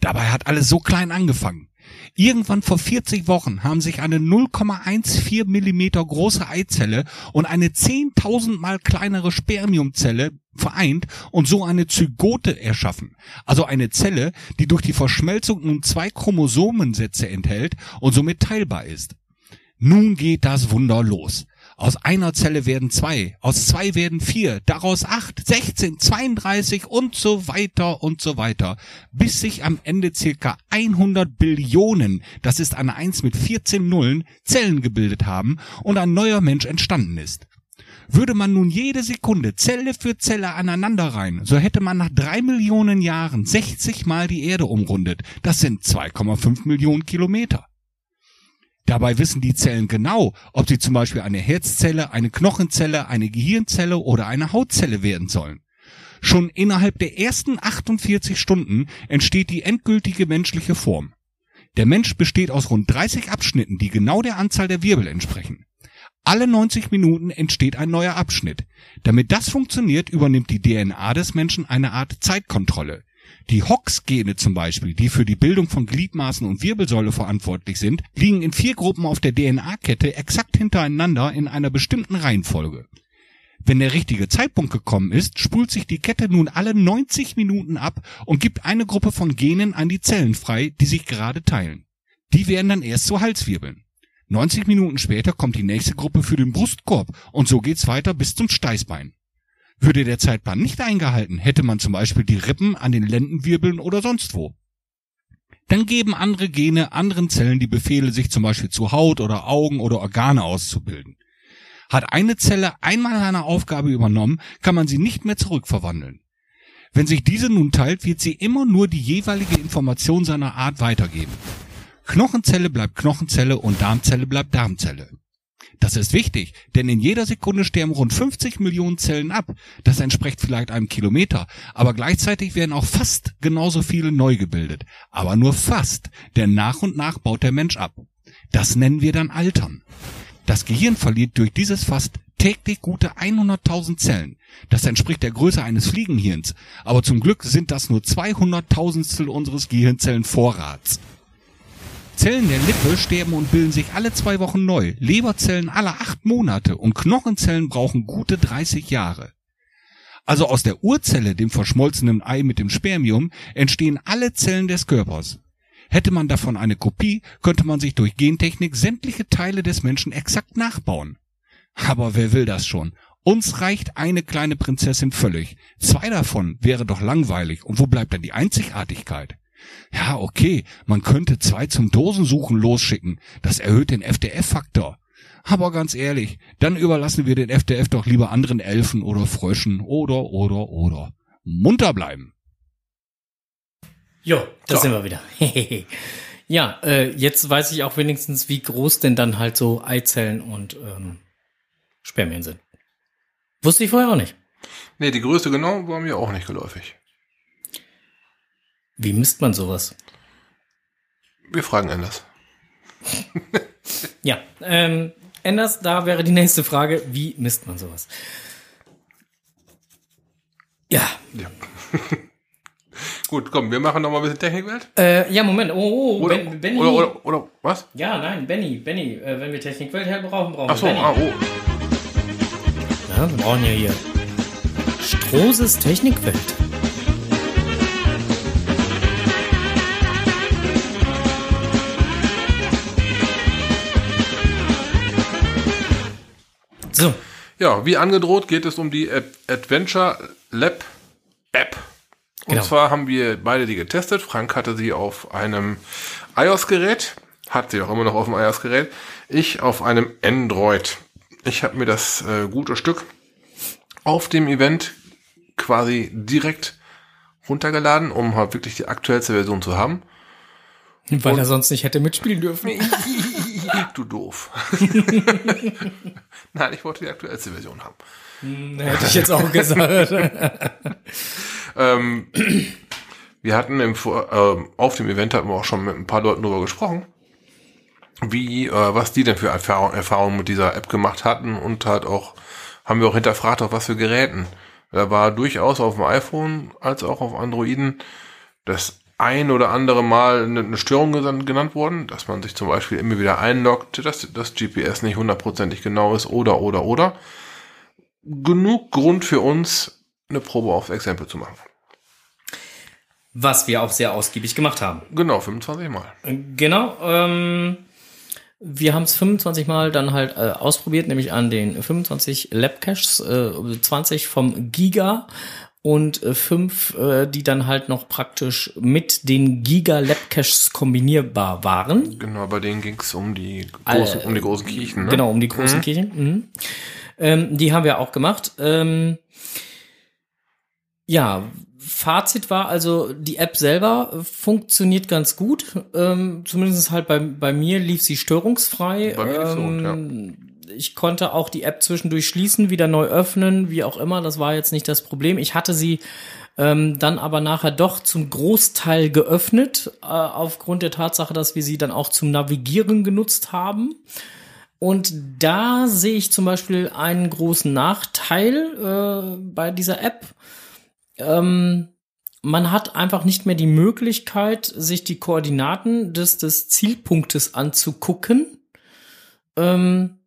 Dabei hat alles so klein angefangen. Irgendwann vor 40 Wochen haben sich eine 0,14 Millimeter große Eizelle und eine 10.000 mal kleinere Spermiumzelle vereint und so eine Zygote erschaffen. Also eine Zelle, die durch die Verschmelzung nun zwei Chromosomensätze enthält und somit teilbar ist. Nun geht das Wunder los. Aus einer Zelle werden zwei, aus zwei werden vier, daraus acht, 16, 32 und so weiter und so weiter, bis sich am Ende circa 100 Billionen, das ist eine Eins mit 14 Nullen, Zellen gebildet haben und ein neuer Mensch entstanden ist. Würde man nun jede Sekunde Zelle für Zelle aneinanderreihen, so hätte man nach drei Millionen Jahren 60 Mal die Erde umrundet. Das sind 2,5 Millionen Kilometer. Dabei wissen die Zellen genau, ob sie zum Beispiel eine Herzzelle, eine Knochenzelle, eine Gehirnzelle oder eine Hautzelle werden sollen. Schon innerhalb der ersten 48 Stunden entsteht die endgültige menschliche Form. Der Mensch besteht aus rund 30 Abschnitten, die genau der Anzahl der Wirbel entsprechen. Alle 90 Minuten entsteht ein neuer Abschnitt. Damit das funktioniert, übernimmt die DNA des Menschen eine Art Zeitkontrolle. Die Hox-Gene zum Beispiel, die für die Bildung von Gliedmaßen und Wirbelsäule verantwortlich sind, liegen in vier Gruppen auf der DNA-Kette exakt hintereinander in einer bestimmten Reihenfolge. Wenn der richtige Zeitpunkt gekommen ist, spult sich die Kette nun alle 90 Minuten ab und gibt eine Gruppe von Genen an die Zellen frei, die sich gerade teilen. Die werden dann erst zu Halswirbeln. 90 Minuten später kommt die nächste Gruppe für den Brustkorb und so geht's weiter bis zum Steißbein. Würde der Zeitplan nicht eingehalten, hätte man zum Beispiel die Rippen an den Lendenwirbeln oder sonst wo. Dann geben andere Gene anderen Zellen die Befehle, sich zum Beispiel zu Haut oder Augen oder Organe auszubilden. Hat eine Zelle einmal eine Aufgabe übernommen, kann man sie nicht mehr zurückverwandeln. Wenn sich diese nun teilt, wird sie immer nur die jeweilige Information seiner Art weitergeben. Knochenzelle bleibt Knochenzelle und Darmzelle bleibt Darmzelle. Das ist wichtig, denn in jeder Sekunde sterben rund 50 Millionen Zellen ab. Das entspricht vielleicht einem Kilometer, aber gleichzeitig werden auch fast genauso viele neu gebildet. Aber nur fast, denn nach und nach baut der Mensch ab. Das nennen wir dann Altern. Das Gehirn verliert durch dieses fast täglich gute 100.000 Zellen. Das entspricht der Größe eines Fliegenhirns. Aber zum Glück sind das nur 200.000stel unseres Gehirnzellenvorrats. Zellen der Lippe sterben und bilden sich alle zwei Wochen neu, Leberzellen alle acht Monate und Knochenzellen brauchen gute 30 Jahre. Also aus der Urzelle, dem verschmolzenen Ei mit dem Spermium, entstehen alle Zellen des Körpers. Hätte man davon eine Kopie, könnte man sich durch Gentechnik sämtliche Teile des Menschen exakt nachbauen. Aber wer will das schon? Uns reicht eine kleine Prinzessin völlig. Zwei davon wäre doch langweilig. Und wo bleibt dann die Einzigartigkeit? Ja, okay, man könnte zwei zum Dosensuchen losschicken. Das erhöht den FDF-Faktor. Aber ganz ehrlich, dann überlassen wir den FDF doch lieber anderen Elfen oder Fröschen oder, oder, oder. Munter bleiben. Jo, da So. sind wir wieder. ja, äh, jetzt weiß ich auch wenigstens, wie groß denn dann halt so Eizellen und ähm, Spermien sind. Wusste ich vorher auch nicht. Nee, die Größe genau war mir auch nicht geläufig. Wie misst man sowas? Wir fragen Anders. Ja, ähm, Anders, da wäre die nächste Frage, wie misst man sowas? Ja, Ja. Gut, komm, wir machen noch mal ein bisschen Technikwelt. äh, ja, Moment, oh, oh, Oder, ben, Benny. oder, oder, oder, was? Ja, nein, Benny, Benny, äh, wenn wir Technikwelt her brauchen, brauchen Ach so, wir Benny. ah, oh. Ja, wir brauchen ja hier Strohses Technikwelt. So, Ja, wie angedroht geht es um die Ad Adventure Lab App. Und Genau. zwar haben wir beide die getestet. Frank hatte sie auf einem iOS-Gerät, hat sie auch immer noch auf dem iOS-Gerät. Ich auf einem Android. Ich habe mir das äh, gute Stück auf dem Event quasi direkt runtergeladen, um halt wirklich die aktuellste Version zu haben. weil er sonst nicht hätte mitspielen dürfen. Du doof. Nein, ich wollte die aktuellste Version haben. Hätte ich jetzt auch gesagt. Ähm, wir hatten im, ähm, auf dem Event hatten wir auch schon mit ein paar Leuten darüber gesprochen, wie, äh, was die denn für Erfahrung, Erfahrungen mit dieser App gemacht hatten und halt auch, haben wir auch hinterfragt, auf was für Geräten. Da war durchaus auf dem iPhone als auch auf Androiden das ein oder andere Mal eine, Störung genannt worden, dass man sich zum Beispiel immer wieder einloggt, dass das GPS nicht hundertprozentig genau ist oder, oder, oder. Genug Grund für uns, eine Probe aufs Exempel zu machen. Was wir auch sehr ausgiebig gemacht haben. Genau, 25 Mal. Genau. Ähm, wir haben es 25 Mal dann halt äh, ausprobiert, nämlich an den 25 Labcaches, äh, 20 vom Giga und äh, fünf, äh, die dann halt noch praktisch mit den Giga Labcaches kombinierbar waren. Genau, bei denen ging es um die großen, um die großen Kirchen. Ne? Genau, um die großen Kirchen. Mhm. Ähm, die haben wir auch gemacht. Ähm, ja, Fazit war also, die App selber äh, funktioniert ganz gut. Ähm, zumindest halt bei, bei mir lief sie störungsfrei. Bei mir lief sie rund, ähm, Ich konnte auch die App zwischendurch schließen, wieder neu öffnen, wie auch immer. Das war jetzt nicht das Problem. Ich hatte sie ähm, dann aber nachher doch zum Großteil geöffnet, äh, aufgrund der Tatsache, dass wir sie dann auch zum Navigieren genutzt haben. Und da sehe ich zum Beispiel einen großen Nachteil äh, bei dieser App. Ähm, man hat einfach nicht mehr die Möglichkeit, sich die Koordinaten des, des Zielpunktes anzugucken, ähm,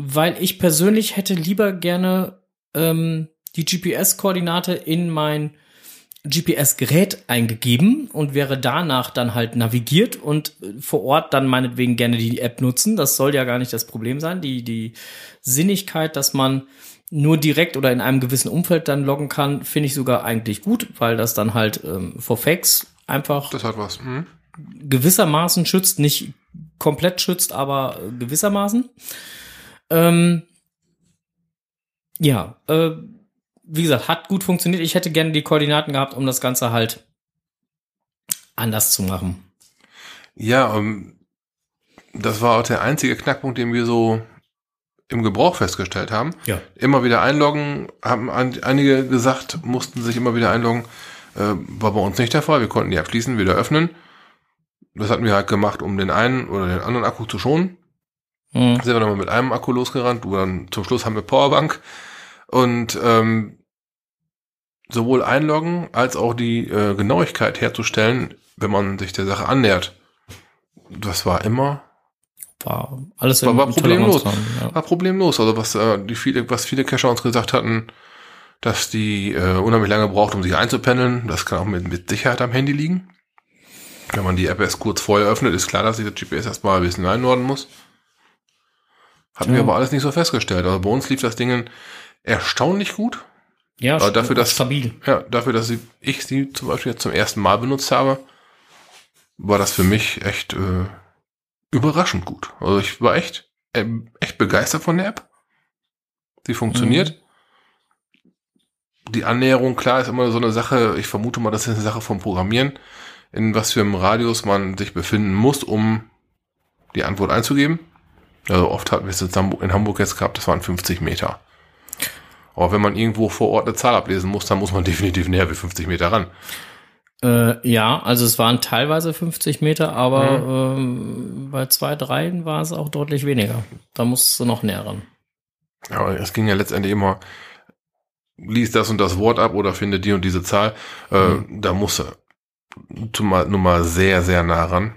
weil ich persönlich hätte lieber gerne ähm, die GPS-Koordinate in mein GPS-Gerät eingegeben und wäre danach dann halt navigiert und äh, vor Ort dann meinetwegen gerne die App nutzen. Das soll ja gar nicht das Problem sein. Die, die Sinnigkeit, dass man nur direkt oder in einem gewissen Umfeld dann loggen kann, finde ich sogar eigentlich gut, weil das dann halt ähm, vor Fakes einfach Das hat was. Mhm. gewissermaßen schützt, nicht komplett schützt, aber äh, gewissermaßen. Ähm, ja, äh, wie gesagt, hat gut funktioniert. Ich hätte gerne die Koordinaten gehabt, um das Ganze halt anders zu machen. Ja, ähm, das war auch der einzige Knackpunkt, den wir so im Gebrauch festgestellt haben. Ja. Immer wieder einloggen, haben ein, einige gesagt, mussten sich immer wieder einloggen. Äh, war bei uns nicht der Fall. Wir konnten die abschließen, wieder öffnen. Das hatten wir halt gemacht, um den einen oder den anderen Akku zu schonen. Mhm. Sind wir nochmal mit einem Akku losgerannt. Dann zum Schluss haben wir Powerbank. Und ähm, sowohl einloggen als auch die äh, Genauigkeit herzustellen, wenn man sich der Sache annähert. Das war immer War alles War- war problemlos. Toleranzrahmen, Ja. war problemlos. Also was äh, die viele, was viele Cacher uns gesagt hatten, dass die äh, unheimlich lange braucht, um sich einzupendeln. Das kann auch mit, mit Sicherheit am Handy liegen. Wenn man die App erst kurz vorher öffnet, ist klar, dass sich das GPS erstmal ein bisschen einordnen muss. Hatten wir Ja. aber alles nicht so festgestellt. Also bei uns lief das Ding erstaunlich gut. Ja, Aber dafür, dass- stabil. Ja, dafür, dass ich, sie zum Beispiel jetzt zum ersten Mal benutzt habe, war das für mich echt äh, überraschend gut. Also ich war echt, äh, echt begeistert von der App. Sie funktioniert. Die Annäherung, klar, ist immer so eine Sache, ich vermute mal, das ist eine Sache vom Programmieren, in was für einem Radius man sich befinden muss, um die Antwort einzugeben. Also oft hatten wir es in Hamburg jetzt gehabt, das waren 50 Meter. Aber wenn man irgendwo vor Ort eine Zahl ablesen muss, dann muss man definitiv näher wie 50 Meter ran. Äh, ja, also es waren teilweise 50 Meter, aber Mhm. ähm, bei zwei, dreien war es auch deutlich weniger. Da musst du noch näher ran. Ja, aber es ging ja letztendlich immer, lies das und das Wort ab oder finde die und diese Zahl. Äh, Da muss er nun mal, nun mal sehr, sehr nah ran.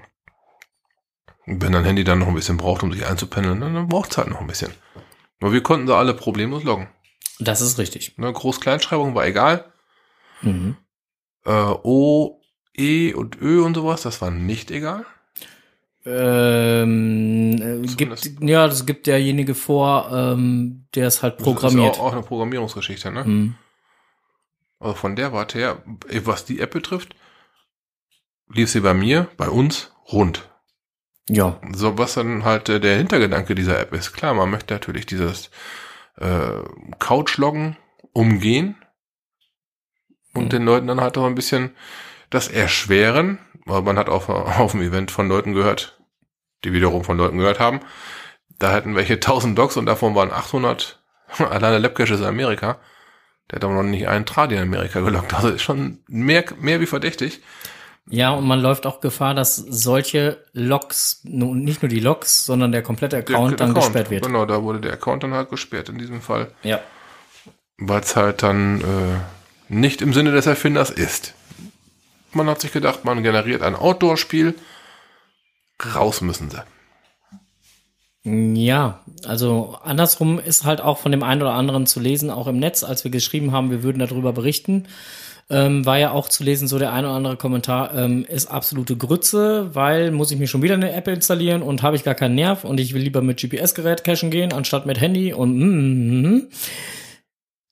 Wenn dein Handy dann noch ein bisschen braucht, um sich einzupendeln, dann, braucht es halt noch ein bisschen. Aber wir konnten sie alle problemlos loggen. Das ist richtig. Ne, Groß-Kleinschreibung war egal. Mhm. Äh, O, E und Ö und sowas, das war nicht egal. Ähm, äh, gibt, Zumindest- ja, das gibt derjenige vor, ähm, der es halt programmiert. Das ist auch, auch eine Programmierungsgeschichte, ne? Mhm. Also von der Warte her, was die App betrifft, lief sie bei mir, bei uns, rund. Ja, So, was dann halt äh, der Hintergedanke dieser App ist. Klar, man möchte natürlich dieses äh, Couch-Loggen umgehen und Mhm. den Leuten dann halt auch ein bisschen das erschweren, weil man hat auf, auf dem Event von Leuten gehört, die wiederum von Leuten gehört haben, da hatten welche 1000 Docs und davon waren 800 alleine Labcaches in Amerika. Der hat aber noch nicht einen Tradi in Amerika gelockt. Also ist schon mehr, mehr wie verdächtig. Ja, und man läuft auch Gefahr, dass solche Logs, nicht nur die Logs, sondern der komplette Account Der dann Account, gesperrt wird. Genau, da wurde der Account dann halt gesperrt in diesem Fall. Ja. weil es halt dann äh, nicht im Sinne des Erfinders ist. Man hat sich gedacht, man generiert ein Outdoor-Spiel. Raus müssen sie. Ja, also andersrum ist halt auch von dem einen oder anderen zu lesen, auch im Netz, als wir geschrieben haben, wir würden darüber berichten, ähm, war ja auch zu lesen, so der ein oder andere Kommentar, ähm, ist absolute Grütze, weil muss ich mir schon wieder eine App installieren und habe ich gar keinen Nerv und ich will lieber mit GPS-Gerät cachen gehen, anstatt mit Handy und mm, mm, mm.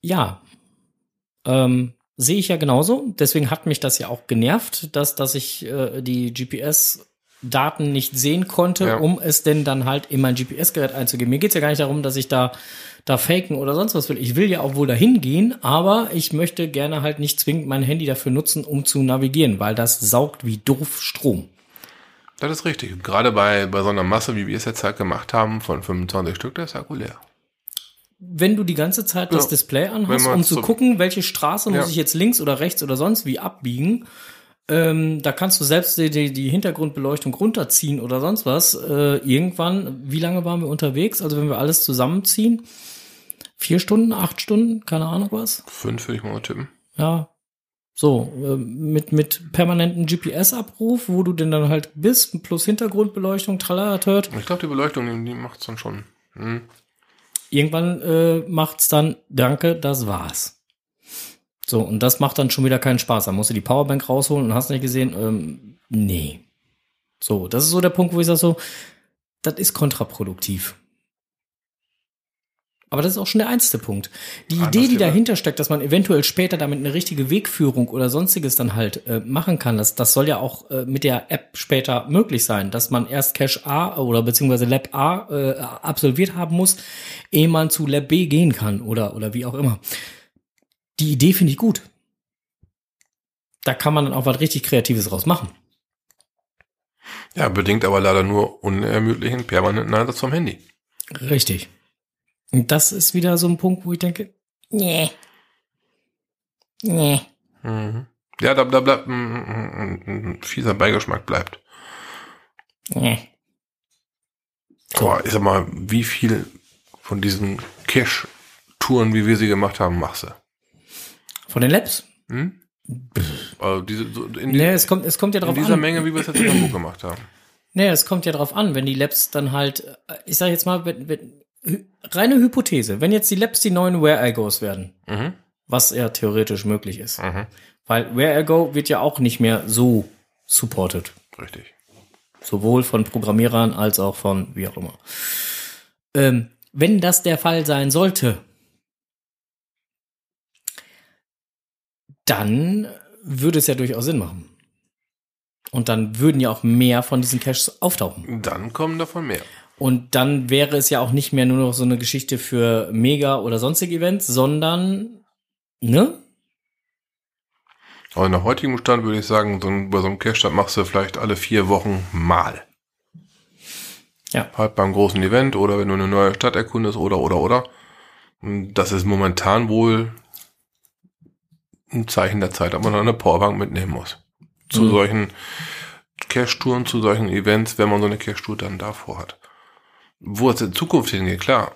ja, ähm, sehe ich ja genauso. Deswegen hat mich das ja auch genervt, dass, dass ich äh, die GPS Daten nicht sehen konnte, Ja. um es denn dann halt in mein GPS-Gerät einzugeben. Mir geht's ja gar nicht darum, dass ich da, da faken oder sonst was will. Ich will ja auch wohl dahin gehen, aber ich möchte gerne halt nicht zwingend mein Handy dafür nutzen, um zu navigieren, weil das saugt wie doof Strom. Das ist richtig. Und Gerade bei, bei so einer Masse, wie wir es jetzt halt gemacht haben, von 25 Stück, der ist Akku leer. Wenn du die ganze Zeit das Ja. Display Wenn anhast, um zu so- gucken, welche Straße muss Ja. ich jetzt links oder rechts oder sonst wie abbiegen, ähm, da kannst du selbst die, die, die Hintergrundbeleuchtung runterziehen oder sonst was. Äh, irgendwann, wie lange waren wir unterwegs? Also wenn wir alles zusammenziehen, vier Stunden, acht Stunden, keine Ahnung was. Fünf würde ich mal tippen. Ja, So, äh, mit, mit permanentem GPS-Abruf, wo du denn dann halt bist, plus Hintergrundbeleuchtung, tralala, tört. Ich glaube, die Beleuchtung, die, macht's dann schon. Hm. Irgendwann äh, macht's dann, danke, das war's. So, und das macht dann schon wieder keinen Spaß. Da musst du die Powerbank rausholen und hast nicht gesehen, ähm, nee. So, das ist so der Punkt, wo ich sage so, das ist kontraproduktiv. Aber das ist auch schon der einzige Punkt. Die Idee, die dahinter steckt, dass man eventuell später damit eine richtige Wegführung oder sonstiges dann halt äh, machen kann, das, das soll ja auch äh, mit der App später möglich sein, dass man erst Cache A oder beziehungsweise Lab A äh, absolviert haben muss, ehe man zu Lab B gehen kann oder, oder wie auch immer. Die Idee finde ich gut. Da kann man dann auch was richtig Kreatives raus machen. Ja, bedingt aber leider nur unermüdlichen permanenten Einsatz vom Handy. Richtig. Und das ist wieder so ein Punkt, wo ich denke, nee. Nee. Mhm. Ja, da, da bleibt ein, ein, ein, fieser Beigeschmack bleibt. Nee. Aber ich sag mal, wie viel von diesen Cash-Touren, wie wir sie gemacht haben, machst du? Von den Labs? Hm? Also diese, so in, Nee, es kommt, es kommt ja in drauf dieser an. Menge, wie wir es jetzt in Hamburg gemacht haben. Nee, es kommt ja drauf an, wenn die Labs dann halt, ich sag jetzt mal, wenn, wenn, reine Hypothese, wenn jetzt die Labs die neuen Where I Goes werden, Mhm. was ja theoretisch möglich ist. Mhm. Weil Where I Go wird ja auch nicht mehr so supported. Richtig. Sowohl von Programmierern als auch von wie auch immer. Ähm, wenn das der Fall sein sollte, dann würde es ja durchaus Sinn machen. Und dann würden ja auch mehr von diesen Caches auftauchen. Dann kommen davon mehr. Und dann wäre es ja auch nicht mehr nur noch so eine Geschichte für Mega oder sonstige Events, sondern, ne? Aber nach heutigem Stand würde ich sagen, so ein, bei so einem Cash-Stand machst du vielleicht alle vier Wochen mal. Ja. Halt beim großen Event oder wenn du eine neue Stadt erkundest oder, oder, oder. Und das ist momentan wohl ein Zeichen der Zeit, ob man eine Powerbank mitnehmen muss. Zu Mhm. solchen Cash-Touren, zu solchen Events, wenn man so eine Cash-Tour dann davor hat. Wo es in Zukunft hingeht, klar.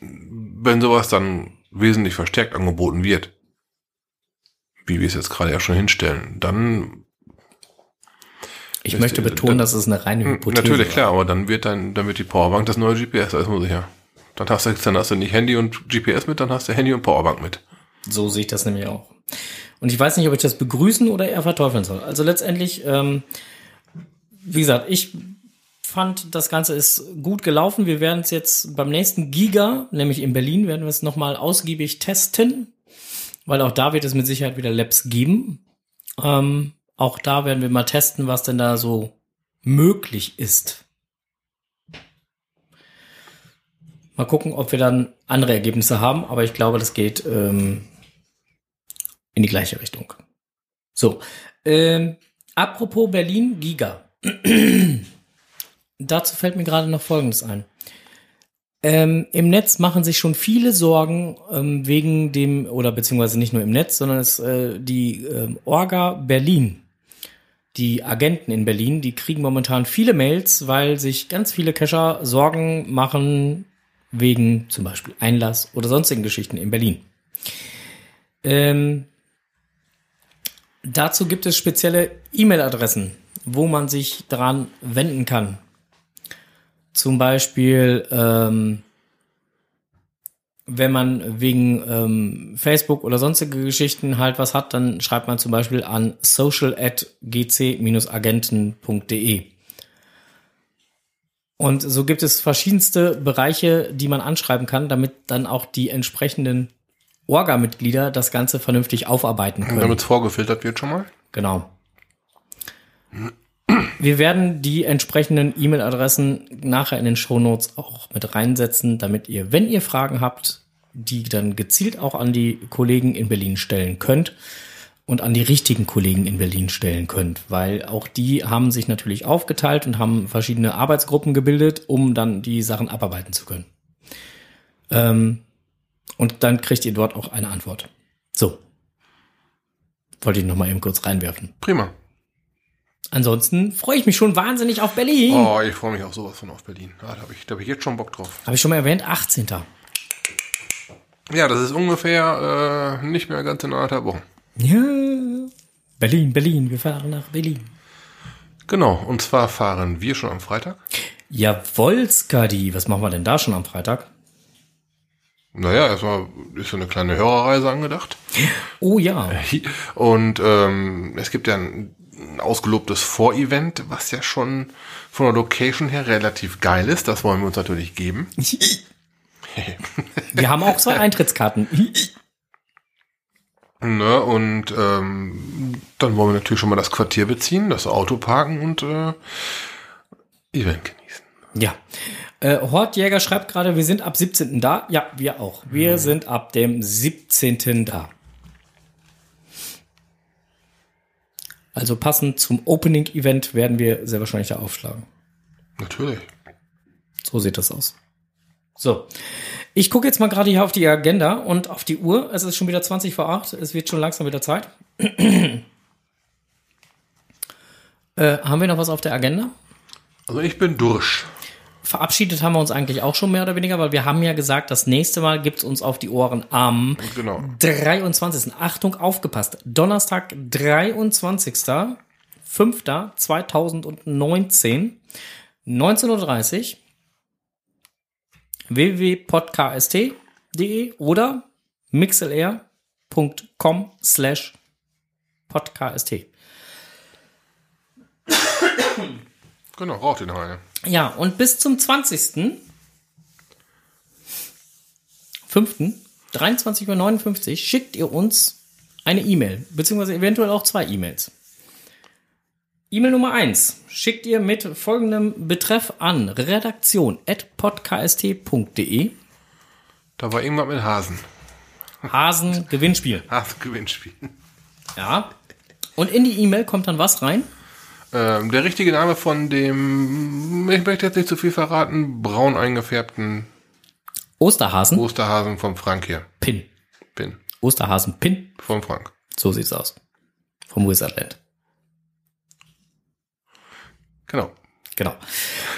Wenn sowas dann wesentlich verstärkt angeboten wird, wie wir es jetzt gerade ja schon hinstellen, dann Ich Richtig, möchte betonen, dann- dass es eine reine hm, Hypothese natürlich war. klar, aber dann wird dann, dann wird die Powerbank das neue GPS, da ist man sicher. Dann hast du, dann hast du nicht Handy und GPS mit, dann hast du Handy und Powerbank mit. So sehe ich das nämlich auch. Und ich weiß nicht, ob ich das begrüßen oder eher verteufeln soll. Also letztendlich, ähm, wie gesagt, ich fand, das Ganze ist gut gelaufen. Wir werden es jetzt beim nächsten Giga, nämlich in Berlin, werden wir es nochmal ausgiebig testen, weil auch da wird es mit Sicherheit wieder Labs geben. Ähm, auch da werden wir mal testen, was denn da so möglich ist. Mal gucken, ob wir dann andere Ergebnisse haben, aber ich glaube, das geht ähm, in die gleiche Richtung. So, ähm, apropos Berlin Giga. Dazu fällt mir gerade noch Folgendes ein. Ähm, Im Netz machen sich schon viele Sorgen ähm, wegen dem, oder beziehungsweise nicht nur im Netz, sondern es, äh, die ähm, Orga Berlin, die Agenten in Berlin, die kriegen momentan viele Mails, weil sich ganz viele Cacher Sorgen machen wegen zum Beispiel Einlass oder sonstigen Geschichten in Berlin. Ähm, dazu gibt es spezielle E-Mail-Adressen, wo man sich daran wenden kann. Zum Beispiel, ähm, wenn man wegen ähm, Facebook oder sonstige Geschichten halt was hat, dann schreibt man zum Beispiel an social at gc-agenten.de. Und so gibt es verschiedenste Bereiche, die man anschreiben kann, damit dann auch die entsprechenden Orga-Mitglieder das Ganze vernünftig aufarbeiten können. Damit es vorgefiltert wird schon mal. Genau. Wir werden die entsprechenden E-Mail-Adressen nachher in den Shownotes auch mit reinsetzen, damit ihr, wenn ihr Fragen habt, die dann gezielt auch an die Kollegen in Berlin stellen könnt und an die richtigen Kollegen in Berlin stellen könnt, weil auch die haben sich natürlich aufgeteilt und haben verschiedene Arbeitsgruppen gebildet, um dann die Sachen abarbeiten zu können. Ähm, und dann kriegt ihr dort auch eine Antwort. So. Wollte ich noch mal eben kurz reinwerfen. Prima. Ansonsten freue ich mich schon wahnsinnig auf Berlin. Oh, ich freue mich auch sowas von auf Berlin. Ah, da habe ich, da hab ich jetzt schon Bock drauf. Habe ich schon mal erwähnt, 18. Ja, das ist ungefähr äh, nicht mehr ganz in anderthalb Wochen. Ja. Berlin, Berlin, wir fahren nach Berlin. Genau, und zwar fahren wir schon am Freitag. Jawohl, Skadi. Was machen wir denn da schon am Freitag? Naja, erstmal ist so eine kleine Hörerreise angedacht. Oh ja. Und ähm, es gibt ja ein, ein ausgelobtes Vorevent, was ja schon von der Location her relativ geil ist. Das wollen wir uns natürlich geben. Wir haben auch zwei Eintrittskarten. Ne, und ähm, dann wollen wir natürlich schon mal das Quartier beziehen, das Auto parken und äh, Event genießen. Ja. Äh, Hortjäger schreibt gerade, wir sind ab 17. da. Ja, wir auch. Wir sind ab dem 17. da. Also passend zum Opening-Event werden wir sehr wahrscheinlich da aufschlagen. Natürlich. So sieht das aus. So. Ich gucke jetzt mal gerade hier auf die Agenda und auf die Uhr. Es ist schon wieder 20 vor 8. Es wird schon langsam wieder Zeit. äh, haben wir noch was auf der Agenda? Also ich bin durch. Verabschiedet haben wir uns eigentlich auch schon mehr oder weniger, weil wir haben ja gesagt, das nächste Mal gibt's uns auf die Ohren am Genau. 23. Achtung, aufgepasst. Donnerstag, 23. 5. 2019, 19.30 Uhr, www.podkst.de oder mixlr.com slash podcast. Genau, raucht den eine. Ja, und bis zum 20. 5. 23.59 Uhr schickt ihr uns eine E-Mail, beziehungsweise eventuell auch zwei E-Mails. E-Mail Nummer 1 schickt ihr mit folgendem Betreff an redaktion.podkst.de Da war irgendwas mit Hasen. Hasen Gewinnspiel. Hasen-Gewinnspiel. Ja. Und in die E-Mail kommt dann was rein? Ähm, der richtige Name von dem, ich möchte jetzt nicht zu viel verraten, braun eingefärbten Osterhasen Osterhasen vom Frank hier. Pin. Bin. Osterhasen Pin. Vom Frank. So sieht's aus. Vom Wizardland. Genau. Genau.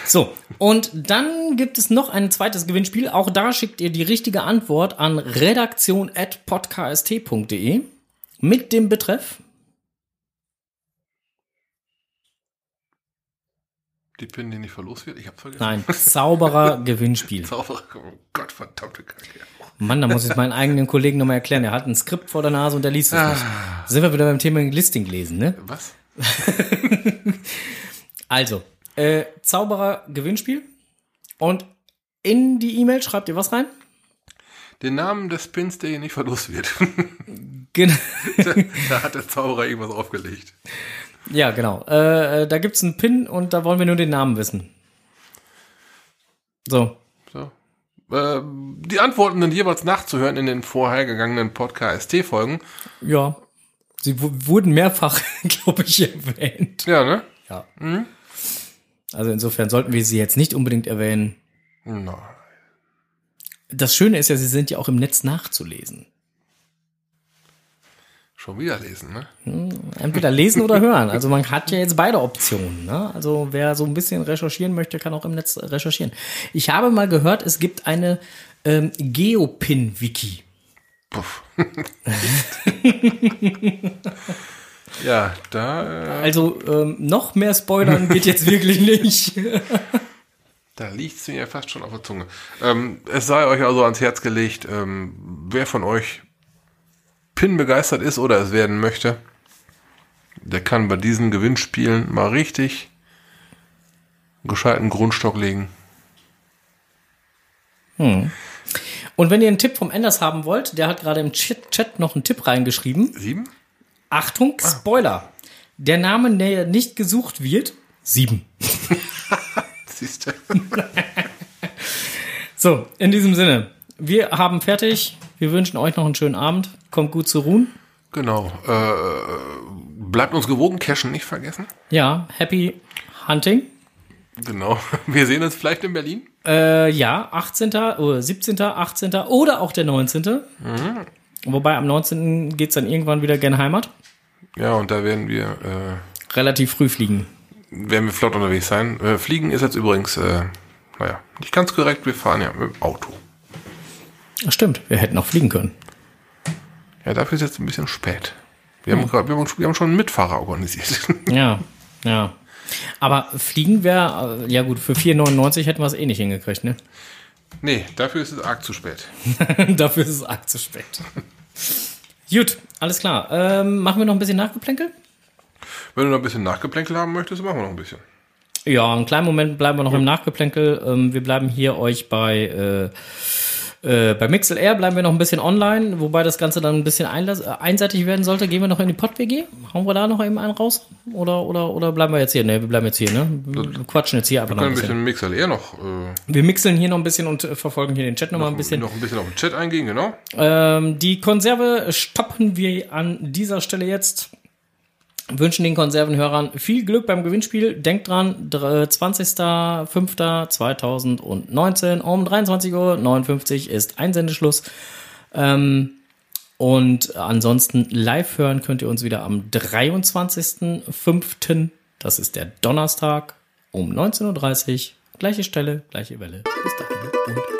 So, und dann gibt es noch ein zweites Gewinnspiel. Auch da schickt ihr die richtige Antwort an redaktion.podkst.de mit dem Betreff Die Pin, die nicht verlost wird, ich hab's vergessen. Nein, Zauberer Gewinnspiel. Zauberer, oh Gott, verdammte Kacke. Mann, da muss ich meinen eigenen Kollegen nochmal erklären. Er hat ein Skript vor der Nase und der liest es nicht. Sind wir wieder beim Thema Listing lesen, ne? Was? Also, äh, Zauberer Gewinnspiel. Und in die E-Mail schreibt ihr was rein? Den Namen des Pins, der hier nicht verlost wird. Genau. da hat der Zauberer irgendwas aufgelegt. Ja, genau. Äh, äh, da gibt's einen Pin und da wollen wir nur den Namen wissen. So. So. Äh, die Antworten sind jeweils nachzuhören in den vorhergegangenen Podcast-Folgen. Ja. Sie wu- wurden mehrfach, glaube ich, erwähnt. Ja, ne? Ja. Also insofern sollten wir sie jetzt nicht unbedingt erwähnen. Nein. Das Schöne ist ja, sie sind ja auch im Netz nachzulesen. Schon wieder lesen, ne? Entweder lesen oder hören. Also man hat ja jetzt beide Optionen. Ne? Also wer so ein bisschen recherchieren möchte, kann auch im Netz recherchieren. Ich habe mal gehört, es gibt eine ähm, Geopin-Wiki. Puff. ja, da, äh, Also ähm, noch mehr Spoilern geht jetzt wirklich nicht. da liegt's mir ja fast schon auf der Zunge. Ähm, es sei euch also ans Herz gelegt, ähm, wer von euch Pin begeistert ist oder es werden möchte, der kann bei diesen Gewinnspielen mal richtig gescheiten Grundstock legen. Und wenn ihr einen Tipp vom Enders haben wollt, der hat gerade im Chat, noch einen Tipp reingeschrieben. Sieben? Achtung, Spoiler. Der Name, der nicht gesucht wird, sieben. Siehst du? So, in diesem Sinne, wir haben fertig. Wir wünschen euch noch einen schönen Abend. Kommt gut zu ruhen. genau. Äh, bleibt uns gewogen, Cashen nicht vergessen. Ja, happy hunting. Genau. Wir sehen uns vielleicht in Berlin. Äh, ja, 18., oder 17., 18. oder auch der 19. Wobei am 19. geht's dann irgendwann wieder gen Heimat. Ja, und da werden wir, äh, Relativ früh fliegen. werden wir flott unterwegs sein. Äh, Fliegen ist jetzt übrigens, äh, naja, nicht ganz korrekt. Wir fahren ja mit dem Auto. Stimmt, wir hätten auch fliegen können. Ja, dafür ist jetzt ein bisschen spät. Wir, haben, grad, wir, haben, wir haben schon einen Mitfahrer organisiert. Ja, ja. Aber fliegen wäre, ja gut, für 4,99 hätten wir es eh nicht hingekriegt, ne? nee, dafür ist es arg zu spät. Dafür ist es arg zu spät. gut, alles klar. Ähm, machen wir noch ein bisschen Nachgeplänkel? Wenn du noch ein bisschen Nachgeplänkel haben möchtest, machen wir noch ein bisschen. Ja, einen kleinen Moment bleiben wir noch im Nachgeplänkel. Ähm, wir bleiben hier euch bei, äh, äh, bei MixLR bleiben wir noch ein bisschen online, wobei das Ganze dann ein bisschen einlass, äh, einseitig werden sollte. Gehen wir noch in die Pott-WG? Hauen wir da noch eben einen raus? Oder, oder, oder bleiben wir jetzt hier? Ne, wir bleiben jetzt hier, ne? Wir quatschen jetzt hier einfach Wir noch ein können ein bisschen. bisschen Mixer eher noch, äh, Wir mixeln hier noch ein bisschen und äh, verfolgen hier den Chat noch mal ein bisschen. noch ein bisschen auf den Chat eingehen, genau. Ähm, die Konserve stoppen wir an dieser Stelle jetzt. Wünschen den Konservenhörern viel Glück beim Gewinnspiel. Denkt dran, dr- 20.05.2019 um 23.59 Uhr ist Einsendeschluss. Ähm, und ansonsten live hören könnt ihr uns wieder am 23.05. Das ist der Donnerstag um 19.30 Uhr. Gleiche Stelle, gleiche Welle. Bis dahin und